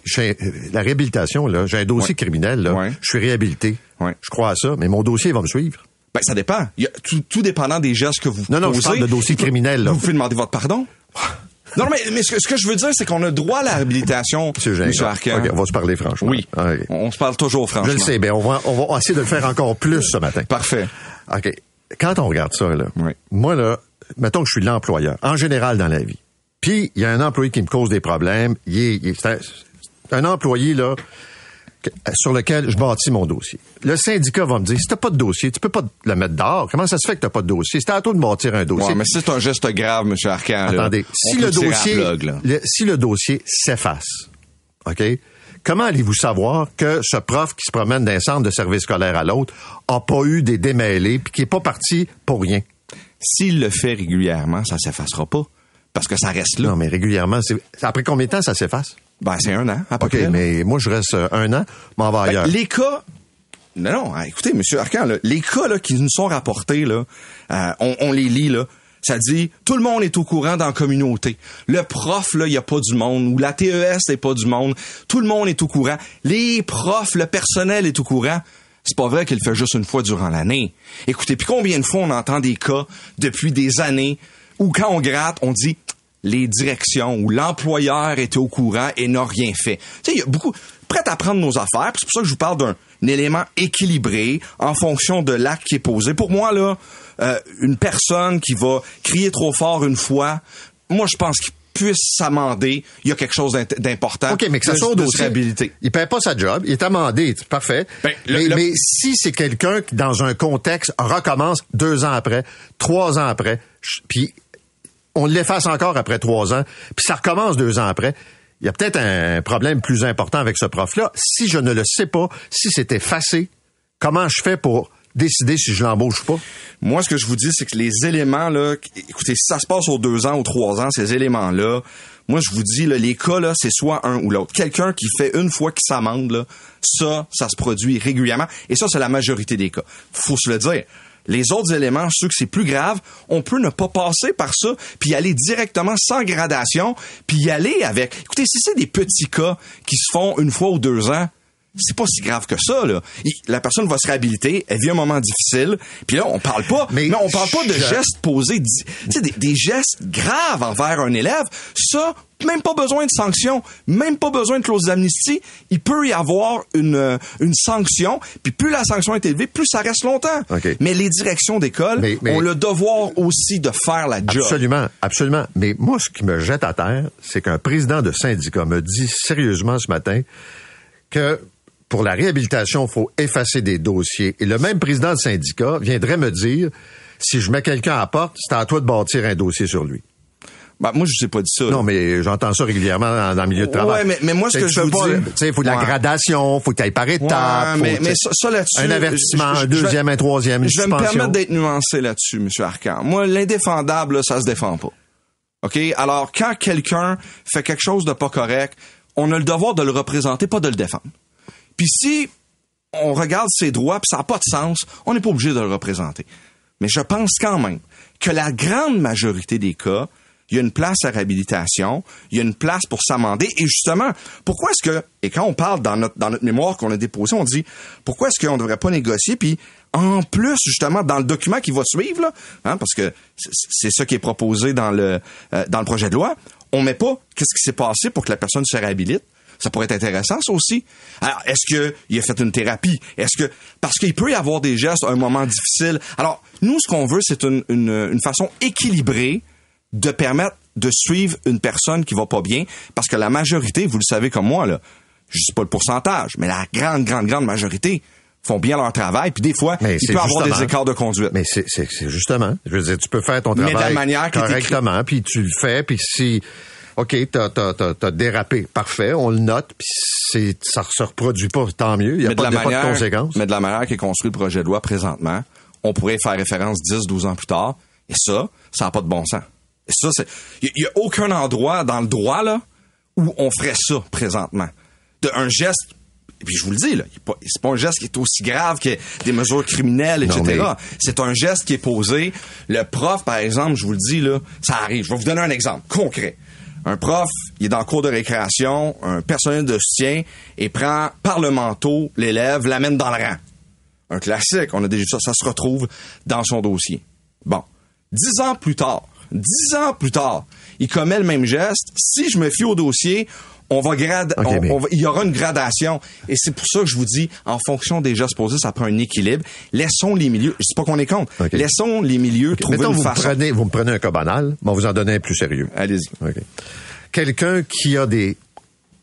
la réhabilitation, là, j'ai un dossier criminel, là, je suis réhabilité. Je crois à ça, mais mon dossier va me suivre. Ben, ça dépend. tout, dépendant des gestes que vous Non, non, je parle de dossier criminel. Là. Vous pouvez demander votre pardon? Non, mais, mais ce, que, je veux dire, c'est qu'on a droit à la réhabilitation, Monsieur, on va se parler franchement. Oui, on, se parle toujours franchement. Je le sais, ben on va, on va essayer de le faire encore plus ce matin. Parfait. OK. Quand on regarde ça, là, moi, là, mettons que je suis l'employeur, en général dans la vie, puis il y a un employé qui me cause des problèmes, il est, un, un employé, là, que- sur lequel je bâtis mon dossier. Le syndicat va me dire, si t'as pas de dossier, tu peux pas le mettre dehors. Comment ça se fait que t'as pas de dossier? C'est à toi de bâtir un dossier. Ouais, mais c'est un geste grave, M. Arcan. Attendez, si le, dossier, plug, le- si le dossier s'efface, OK? Comment allez-vous savoir que ce prof qui se promène d'un centre de service scolaire à l'autre a pas eu des démêlés puis qui est pas parti pour rien? S'il le fait régulièrement, ça s'effacera pas. Parce que ça reste là. Non, mais régulièrement, c'est après combien de temps ça s'efface? Ben, c'est un an, à peu OK, près. mais moi, je reste euh, un an, m'en vais Ben, ailleurs. les cas. Non, non, hein, écoutez, Monsieur Arcan, là, les cas là, qui nous sont rapportés, là, euh, on, on les lit, là. Ça dit, tout le monde est au courant dans la communauté. Le prof, là, il n'y a pas du monde. Ou la TES, n'est pas du monde. Tout le monde est au courant. Les profs, le personnel est au courant. C'est pas vrai qu'il le fait juste une fois durant l'année. Écoutez, puis combien de fois on entend des cas depuis des années où quand on gratte, on dit les directions ou l'employeur était au courant et n'a rien fait. Tu sais, il y a beaucoup prêt à prendre nos affaires, c'est pour ça que je vous parle d'un élément équilibré en fonction de l'acte qui est posé. Pour moi là, euh, une personne qui va crier trop fort une fois, moi je pense qu'il puisse s'amender, il y a quelque chose d'important. OK, mais que ça de- soit dossier. Il paie pas sa job, il est amendé, c'est parfait. Ben, le- mais, le- mais si c'est quelqu'un qui, dans un contexte, recommence deux ans après, trois ans après, puis on l'efface encore après trois ans, puis ça recommence deux ans après, il y a peut-être un problème plus important avec ce prof-là. Si je ne le sais pas, si c'est effacé, comment je fais pour décider si je l'embauche ou pas? Moi, ce que je vous dis, c'est que les éléments, là, écoutez, si ça se passe aux deux ans ou trois ans, ces éléments-là, moi, je vous dis, là, les cas, là, c'est soit un ou l'autre. Quelqu'un qui fait une fois qu'il s'amende, là, ça, ça se produit régulièrement. Et ça, c'est la majorité des cas. Faut se le dire. Les autres éléments, ceux que c'est plus grave, on peut ne pas passer par ça, puis aller directement sans gradation, puis y aller avec. Écoutez, si c'est des petits cas qui se font une fois ou deux ans, c'est pas si grave que ça là. La personne va se réhabiliter, elle vit un moment difficile, puis là on parle pas, mais, Mais on parle pas de je- gestes posés, di- tu sais des, des gestes graves envers un élève. Ça, même pas besoin de sanction, même pas besoin de clause d'amnistie. Il peut y avoir une euh, une sanction, puis plus la sanction est élevée, plus ça reste longtemps. OK. Mais les directions d'école Mais- mais- ont le devoir aussi de faire la job. Absolument, absolument. Mais moi, ce qui me jette à terre, c'est qu'un président de syndicat me dit sérieusement ce matin que pour la réhabilitation, il faut effacer des dossiers. Et le même président de syndicat viendrait me dire, si je mets quelqu'un à la porte, c'est à toi de bâtir un dossier sur lui. Ben, moi je ai pas dit ça. là. Non, mais j'entends ça régulièrement dans, dans le milieu de travail. Ouais, mais- mais moi, ce sais, que je pas, Tu sais, il faut de la Ouais. gradation, faut que tu ailles par étapes. Ouais, mais, faut, mais tu sais, ça, ça là-dessus. Un avertissement, je- je- un je deuxième, un troisième, une Je vais me permettre d'être nuancé là-dessus, M. Arcan. Moi, l'indéfendable, ça se défend pas. OK? Alors, quand quelqu'un fait quelque chose de pas correct, on a le devoir de le représenter, pas de le défendre. Puis si on regarde ses droits, puis ça n'a pas de sens, on n'est pas obligé de le représenter. Mais je pense quand même que la grande majorité des cas, il y a une place à réhabilitation, il y a une place pour s'amender. Et justement, pourquoi est-ce que, et quand on parle dans notre, dans notre mémoire qu'on a déposé, on dit, pourquoi est-ce qu'on ne devrait pas négocier? Puis, en plus, justement, dans le document qui va suivre, là, hein, parce que c'est- ça qui est proposé dans le, euh, dans le projet de loi, on met pas qu'est-ce qui s'est passé pour que la personne se réhabilite. Ça pourrait être intéressant, ça aussi. Alors, est-ce que il a fait une thérapie? Est-ce que parce qu'il peut y avoir des gestes à un moment difficile. Alors, nous, ce qu'on veut, c'est une, une, une façon équilibrée de permettre de suivre une personne qui va pas bien, parce que la majorité, vous le savez comme moi, là, je sais pas le pourcentage, mais la grande, grande, grande majorité font bien leur travail, puis des fois, Mais il peut y avoir des écarts de conduite. Mais c'est, justement, je veux dire, tu peux faire ton Mais de la travail manière correctement, puis tu le fais, puis si, OK, t'as, t'as, t'as, t'as dérapé, parfait, on le note, puis c'est, ça se reproduit pas, tant mieux, il n'y a, mais de pas, a pas manière, de conséquences. Mais de la manière qu'est construit le projet de loi présentement, on pourrait faire référence 10, 12 ans plus tard. Et ça, ça n'a pas de bon sens. Et ça, c'est, il y, a aucun endroit dans le droit, là, où on ferait ça présentement. De un geste, et puis je vous le dis, là, c'est pas un geste qui est aussi grave que des mesures criminelles, etc. Mais- C'est un geste qui est posé. Le prof, par exemple, je vous le dis, là, ça arrive. Je vais vous donner un exemple concret. Un prof, il est dans le cours de récréation, un personnel de soutien, et prend par le manteau l'élève, l'amène dans le rang. Un classique, on a déjà ça, ça se retrouve dans son dossier. Bon. Dix ans plus tard, dix ans plus tard, il commet le même geste. Si je me fie au dossier, on va grade, Ok, on- mais- on va- il y aura une gradation. Et c'est pour ça que je vous dis, en fonction des gestes posés, ça prend un équilibre. Laissons les milieux, je dis pas qu'on est contre, laissons les milieux trouver Mettons, une vous façon. prenez, vous me prenez un cas banal, mais on vous en donner un plus sérieux. Allez-y. Quelqu'un qui a des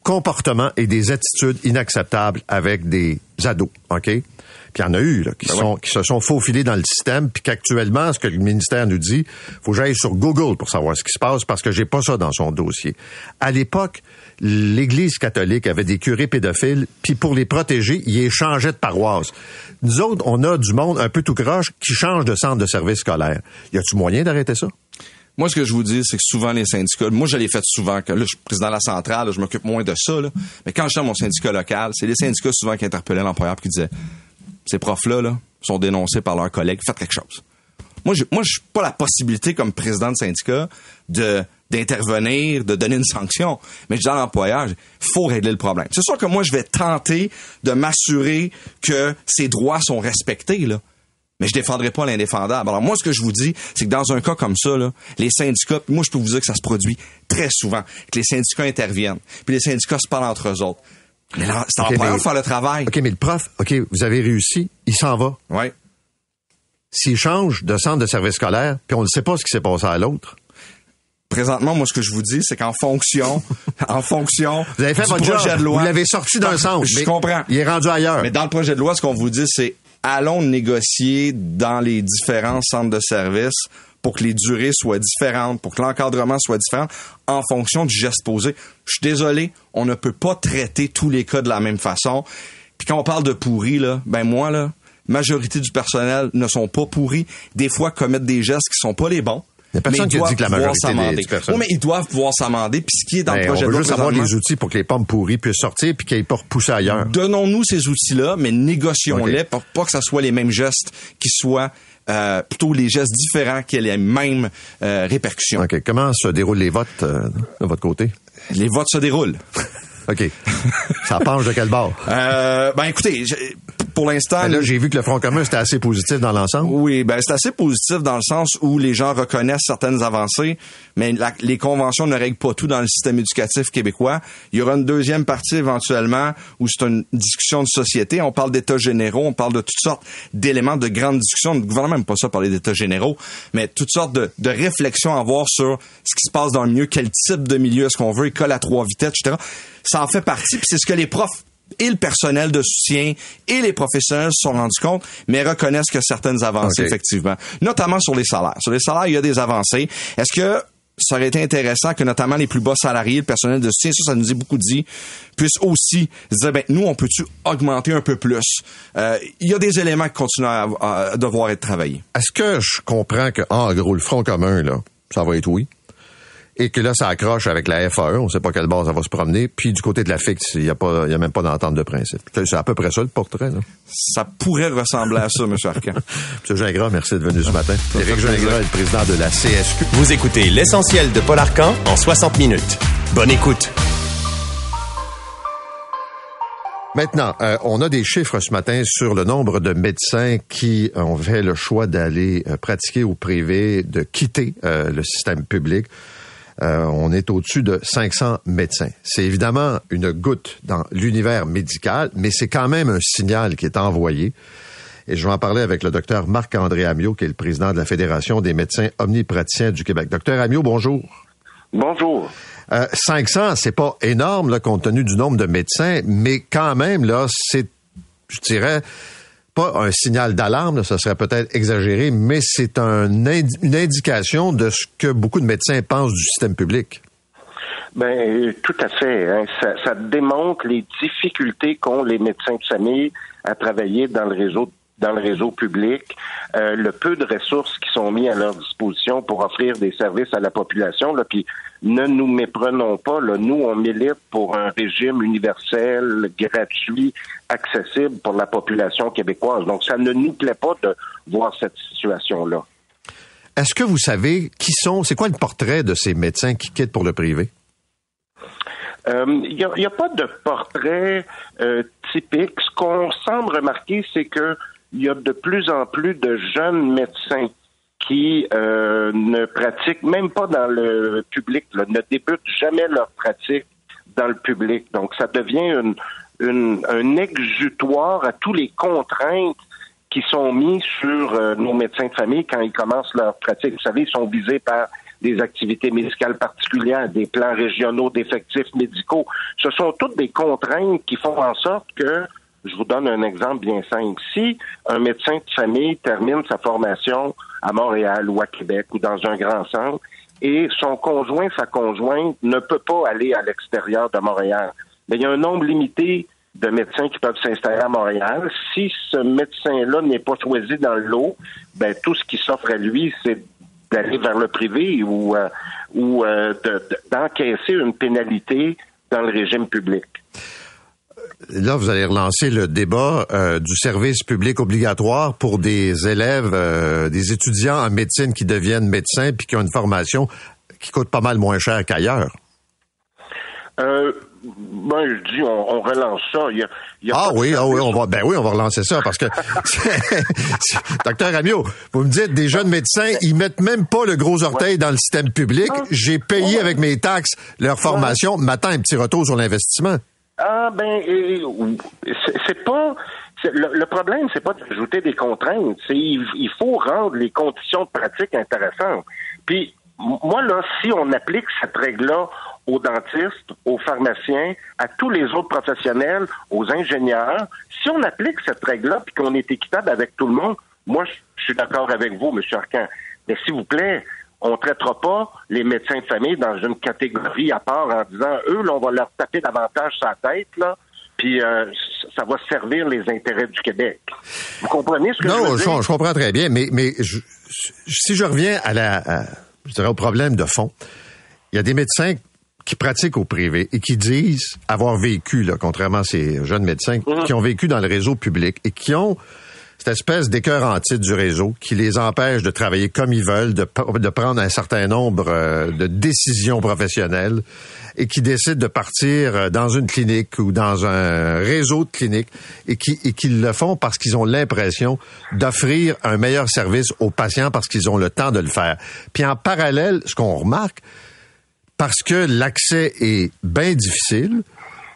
comportements et des attitudes inacceptables avec des ados, OK? Puis il y en a eu là, qui, Ben sont, qui se sont faufilés dans le système, puis qu'actuellement, ce que le ministère nous dit, faut que j'aille sur Google pour savoir ce qui se passe, parce que j'ai pas ça dans son dossier. À l'époque, l'Église catholique avait des curés pédophiles, puis pour les protéger, ils échangeaient de paroisse. Nous autres, on a du monde un peu tout croche qui change de centre de service scolaire. Y a-tu moyen d'arrêter ça? Moi, ce que je vous dis, c'est que souvent les syndicats, moi je l'ai fait souvent, que là, je suis président de la centrale, je m'occupe moins de ça, là. mais quand je suis dans mon syndicat local, c'est les syndicats souvent qui interpellaient l'employeur qui disaient ces profs-là là, sont dénoncés par leurs collègues, faites quelque chose. Moi, je, moi, pas la possibilité comme président de syndicat de d'intervenir, de donner une sanction. Mais je dis à l'employeur, il faut régler le problème. C'est sûr que moi, je vais tenter de m'assurer que ses droits sont respectés, là. Mais je défendrai pas l'indéfendable. Alors moi, ce que je vous dis, c'est que dans un cas comme ça, là, les syndicats, puis moi je peux vous dire que ça se produit très souvent, que les syndicats interviennent, puis les syndicats se parlent entre eux autres. Mais là, c'est à Ok, l'employeur mais- de faire le travail. OK, mais le prof, OK, vous avez réussi, il s'en va. Ouais. S'il change de centre de service scolaire, puis on ne sait pas ce qui s'est passé à l'autre, Présentement, moi, ce que je vous dis, c'est qu'en fonction, en fonction vous avez fait du votre projet job, de loi, vous l'avez sorti d'un centre. Je comprends. Il est rendu ailleurs. Mais dans le projet de loi, ce qu'on vous dit, c'est allons négocier dans les différents centres de services pour que les durées soient différentes, pour que l'encadrement soit différent en fonction du geste posé. Je suis désolé, on ne peut pas traiter tous les cas de la même façon. Puis quand on parle de pourri, là, ben moi, là, majorité du personnel ne sont pas pourris. Des fois, commettent des gestes qui sont pas les bons. Il y a personne mais qui dit que la majorité des- s'amender. du personnel. Oui, mais ils doivent pouvoir s'amender. Puis ce qui est dans le Ben, projet on de loi juste avoir les outils pour que les pommes pourries puissent sortir puis qu'ils n'aient pas repoussé ailleurs. Donnons-nous ces outils-là, mais négocions-les pour pas que ce soit les mêmes gestes qui soient euh, plutôt les gestes différents qui aient les mêmes euh, répercussions. OK. Comment se déroulent les votes euh, de votre côté? Les votes se déroulent. OK. Ça penche de quel bord? Euh, ben écoutez, pour l'instant, Ben là, j'ai vu que le Front commun, c'était assez positif dans l'ensemble. Oui, ben c'est assez positif dans le sens où les gens reconnaissent certaines avancées, mais la- les conventions ne règlent pas tout dans le système éducatif québécois. Il y aura une deuxième partie éventuellement où c'est une discussion de société. On parle d'états généraux, on parle de toutes sortes d'éléments de grande discussion. Le gouvernement n'aime pas ça parler d'états généraux, mais toutes sortes de, de réflexions à avoir sur ce qui se passe dans le milieu, quel type de milieu est-ce qu'on veut, école à trois vitesses, etc. Ça en fait partie, puis c'est ce que les profs et le personnel de soutien et les professionnels se sont rendus compte, mais reconnaissent que certaines avancées, effectivement, notamment sur les salaires. Sur les salaires, il y a des avancées. Est-ce que ça aurait été intéressant que notamment les plus bas salariés, le personnel de soutien, ça, ça nous est beaucoup dit, puissent aussi se dire, ben, nous, on peut-tu augmenter un peu plus? Euh, il y a des éléments qui continuent à, à devoir être travaillés. Est-ce que je comprends que, en gros, le Front commun, là, ça va être oui? Et que là, ça accroche avec la FAE, on sait pas quelle base ça va se promener. Puis du côté de la FIX, il y a pas, il y a même pas d'entente de principe. C'est à peu près ça le portrait, là. Ça pourrait ressembler à ça, M. Arcan. M. Gingras, merci d'être venu ce matin. Éric Gingras est le président de la CSQ. Vous écoutez l'essentiel de Paul Arcan en 60 minutes. Bonne écoute. Maintenant, euh, on a des chiffres ce matin sur le nombre de médecins qui ont fait le choix d'aller euh, pratiquer au privé, de quitter euh, le système public. Euh, on est au-dessus de 500 médecins. C'est évidemment une goutte dans l'univers médical, mais c'est quand même un signal qui est envoyé. Et je vais en parler avec le docteur Marc-André Amiot, qui est le président de la Fédération des médecins omnipraticiens du Québec. Docteur Amiot, bonjour. Bonjour. Euh, 500, c'est pas énorme là, compte tenu du nombre de médecins, mais quand même là, c'est, je dirais, pas un signal d'alarme, ça serait peut-être exagéré, mais c'est une indication de ce que beaucoup de médecins pensent du système public. Ben tout à fait. hein. Ça, ça démontre les difficultés qu'ont les médecins de famille à travailler dans le réseau dans le réseau public, euh, le peu de ressources qui sont mis à leur disposition pour offrir des services à la population. Là, puis ne nous méprenons pas. Là, nous, on milite pour un régime universel, gratuit, accessible pour la population québécoise. Donc, ça ne nous plaît pas de voir cette situation-là. Est-ce que vous savez qui sont, c'est quoi le portrait de ces médecins qui quittent pour le privé? Euh, Il n'y a pas de portrait euh, typique. Ce qu'on semble remarquer, c'est que il y a de plus en plus de jeunes médecins qui euh, ne pratiquent même pas dans le public, là, ne débutent jamais leur pratique dans le public. Donc, ça devient une, une- un exutoire à tous les contraintes qui sont mises sur euh, nos médecins de famille quand ils commencent leur pratique. Vous savez, ils sont visés par des activités médicales particulières, des plans régionaux d'effectifs médicaux. Ce sont toutes des contraintes qui font en sorte que, je vous donne un exemple bien simple, si un médecin de famille termine sa formation à Montréal ou à Québec ou dans un grand centre, et son conjoint, sa conjointe ne peut pas aller à l'extérieur de Montréal. Mais il y a un nombre limité de médecins qui peuvent s'installer à Montréal. Si ce médecin-là n'est pas choisi dans le lot, ben tout ce qui s'offre à lui, c'est d'aller vers le privé ou, euh, ou euh, d'encaisser une pénalité dans le régime public. Là, vous allez relancer le débat euh, du service public obligatoire pour des élèves, des étudiants en médecine qui deviennent médecins puis qui ont une formation qui coûte pas mal moins cher qu'ailleurs. Euh, ben, je dis, on, relance ça. Il y a, ah oui, ah oui, on va, ben oui, on va relancer ça parce que, docteur Amio, vous me dites, des jeunes médecins, ils mettent même pas le gros orteil dans le système public. Ah. J'ai payé avec mes taxes leur formation. M'attend un petit retour sur l'investissement. Ah ben, c'est pas. Le, problème, c'est pas d'ajouter des contraintes. C'est il faut rendre les conditions pratiques intéressantes. Puis moi là, si on applique cette règle-là aux dentistes, aux pharmaciens, à tous les autres professionnels, aux ingénieurs. Si on applique cette règle-là puis qu'on est équitable avec tout le monde, moi, je suis d'accord avec vous, M. Arcan. Mais s'il vous plaît, on ne traitera pas les médecins de famille dans une catégorie à part en disant, eux, là, on va leur taper davantage sa tête, là, puis euh, ça va servir les intérêts du Québec. Vous comprenez ce que je veux dire? Non, je, comprends très bien, mais, mais si je reviens à la, je dirais au problème de fond, il y a des médecins qui pratiquent au privé et qui disent avoir vécu, là, contrairement à ces jeunes médecins, mhm. qui ont vécu dans le réseau public et qui ont cette espèce d'écœur en titre du réseau qui les empêche de travailler comme ils veulent, de, prendre un certain nombre euh, de décisions professionnelles et qui décident de partir euh, dans une clinique ou dans un réseau de cliniques et qui le font parce qu'ils ont l'impression d'offrir un meilleur service aux patients parce qu'ils ont le temps de le faire. Puis en parallèle, ce qu'on remarque, parce que l'accès est bien difficile,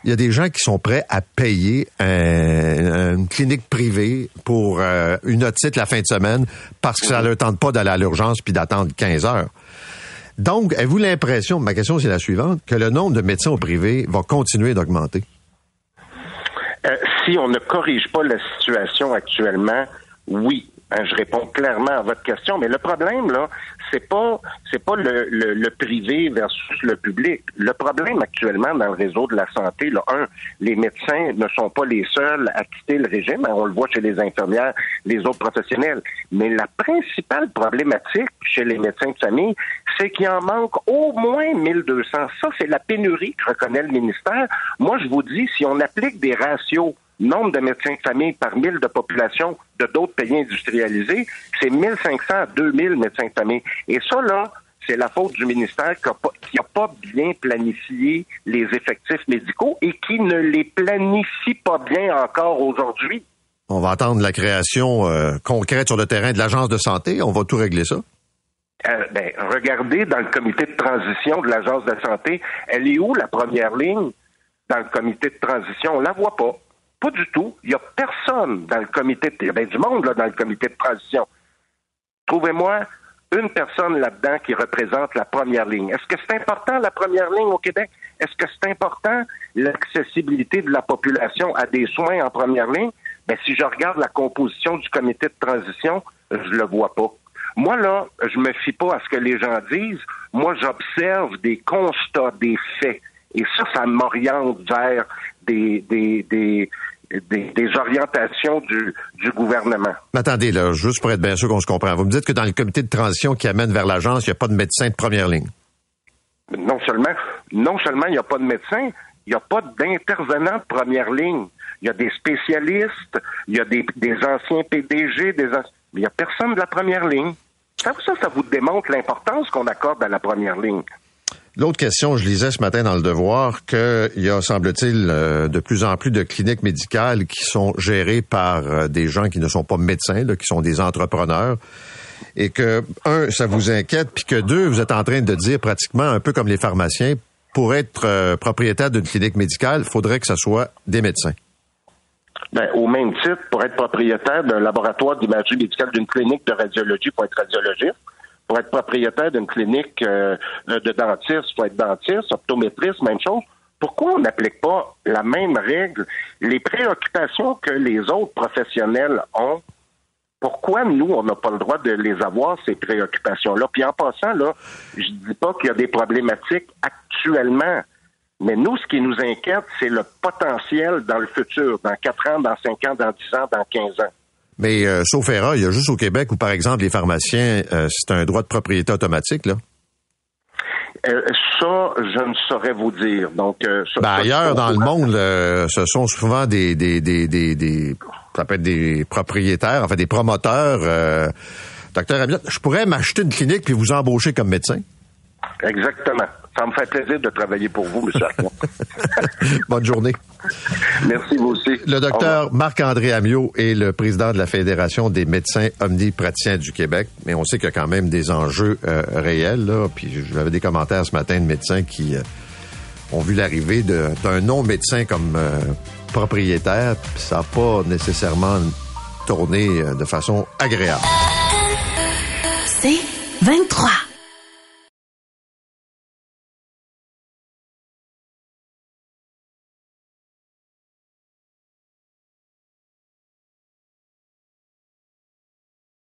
il y a des gens qui sont prêts à payer une clinique privée pour euh, une otite la fin de semaine parce que ça ne leur tente pas d'aller à l'urgence puis d'attendre 15 heures. Donc, avez-vous l'impression, ma question c'est la suivante, que le nombre de médecins au privé va continuer d'augmenter? Euh, si on ne corrige pas la situation actuellement, oui. Hein, je réponds clairement à votre question, mais le problème là, c'est pas c'est pas le, le, privé versus le public. Le problème actuellement dans le réseau de la santé, là, un, les médecins ne sont pas les seuls à quitter le régime. Hein, on le voit chez les infirmières, les autres professionnels. Mais la principale problématique chez les médecins de famille, c'est qu'il en manque au moins 1200. Ça, c'est la pénurie que reconnaît le ministère. Moi, je vous dis, si on applique des ratios nombre de médecins de famille par mille de population de d'autres pays industrialisés, c'est 1500 à 2000 médecins de famille. Et ça, là, c'est la faute du ministère qui n'a pas, bien planifié les effectifs médicaux et qui ne les planifie pas bien encore aujourd'hui. On va attendre la création euh, concrète sur le terrain de l'agence de santé. On va tout régler ça. Euh, ben, regardez dans le comité de transition de l'agence de santé, elle est où la première ligne? Dans le comité de transition? On la voit pas. Pas du tout. Il n'y a personne dans le comité. De... Du monde là, dans le comité de transition. Trouvez-moi une personne là-dedans qui représente la première ligne. Est-ce que c'est important la première ligne au Québec? Est-ce que c'est important l'accessibilité de la population à des soins en première ligne? Ben, si je regarde la composition du comité de transition, je le vois pas. Moi, là, je me fie pas à ce que les gens disent. Moi, j'observe des constats, des faits. Et ça, ça m'oriente vers des, des, des, des, orientations du, du gouvernement. Mais attendez, là, juste pour être bien sûr qu'on se comprend. Vous me dites que dans le comité de transition qui amène vers l'agence, il n'y a pas de médecin de première ligne. Non seulement, non seulement il n'y a pas de médecin, il n'y a pas d'intervenant de première ligne. Il y a des spécialistes, il y a des, des anciens PDG, des mais il n'y a personne de la première ligne. Ça, ça, ça vous démontre l'importance qu'on accorde à la première ligne. L'autre question, je lisais ce matin dans le Devoir qu'il y a, semble-t-il, euh, de plus en plus de cliniques médicales qui sont gérées par euh, des gens qui ne sont pas médecins, qui sont des entrepreneurs. Et que, un, ça vous inquiète, puis que deux, vous êtes en train de dire pratiquement un peu comme les pharmaciens, pour être euh, propriétaire d'une clinique médicale, il faudrait que ce soit des médecins. Ben, au même titre, pour être propriétaire d'un laboratoire d'imagerie médicale d'une clinique de radiologie, pour être radiologiste, Pour être propriétaire d'une clinique euh, de dentiste, faut être dentiste, optométriste, même chose. Pourquoi on n'applique pas la même règle, les préoccupations que les autres professionnels ont? Pourquoi nous, on n'a pas le droit de les avoir, ces préoccupations-là? Puis en passant, là, je dis pas qu'il y a des problématiques actuellement. Mais nous, ce qui nous inquiète, c'est le potentiel dans le futur, dans 4 ans, dans 5 ans, dans 10 ans, dans 15 ans. Mais euh, sauf erreur, il y a juste au Québec où, par exemple, les pharmaciens, euh, c'est un droit de propriété automatique, là. Euh, ça, je ne saurais vous dire. Donc, euh, ça, Ben, ailleurs dans le monde, euh, ce sont souvent des, des, des, des, des- ça peut être des propriétaires, enfin des promoteurs. Euh, Docteur Amiotte, je pourrais m'acheter une clinique puis vous embaucher comme médecin? Exactement. Ça me fait plaisir de travailler pour vous, M. Bonne journée. Merci, vous aussi. Le docteur Marc-André Amiot est le président de la Fédération des médecins omnipraticiens du Québec, mais on sait qu'il y a quand même des enjeux euh, réels. Là. Puis j'avais des commentaires ce matin de médecins qui euh, ont vu l'arrivée de- d'un non-médecin comme euh, propriétaire, puis ça n'a pas nécessairement tourné euh, de façon agréable. C'est 23.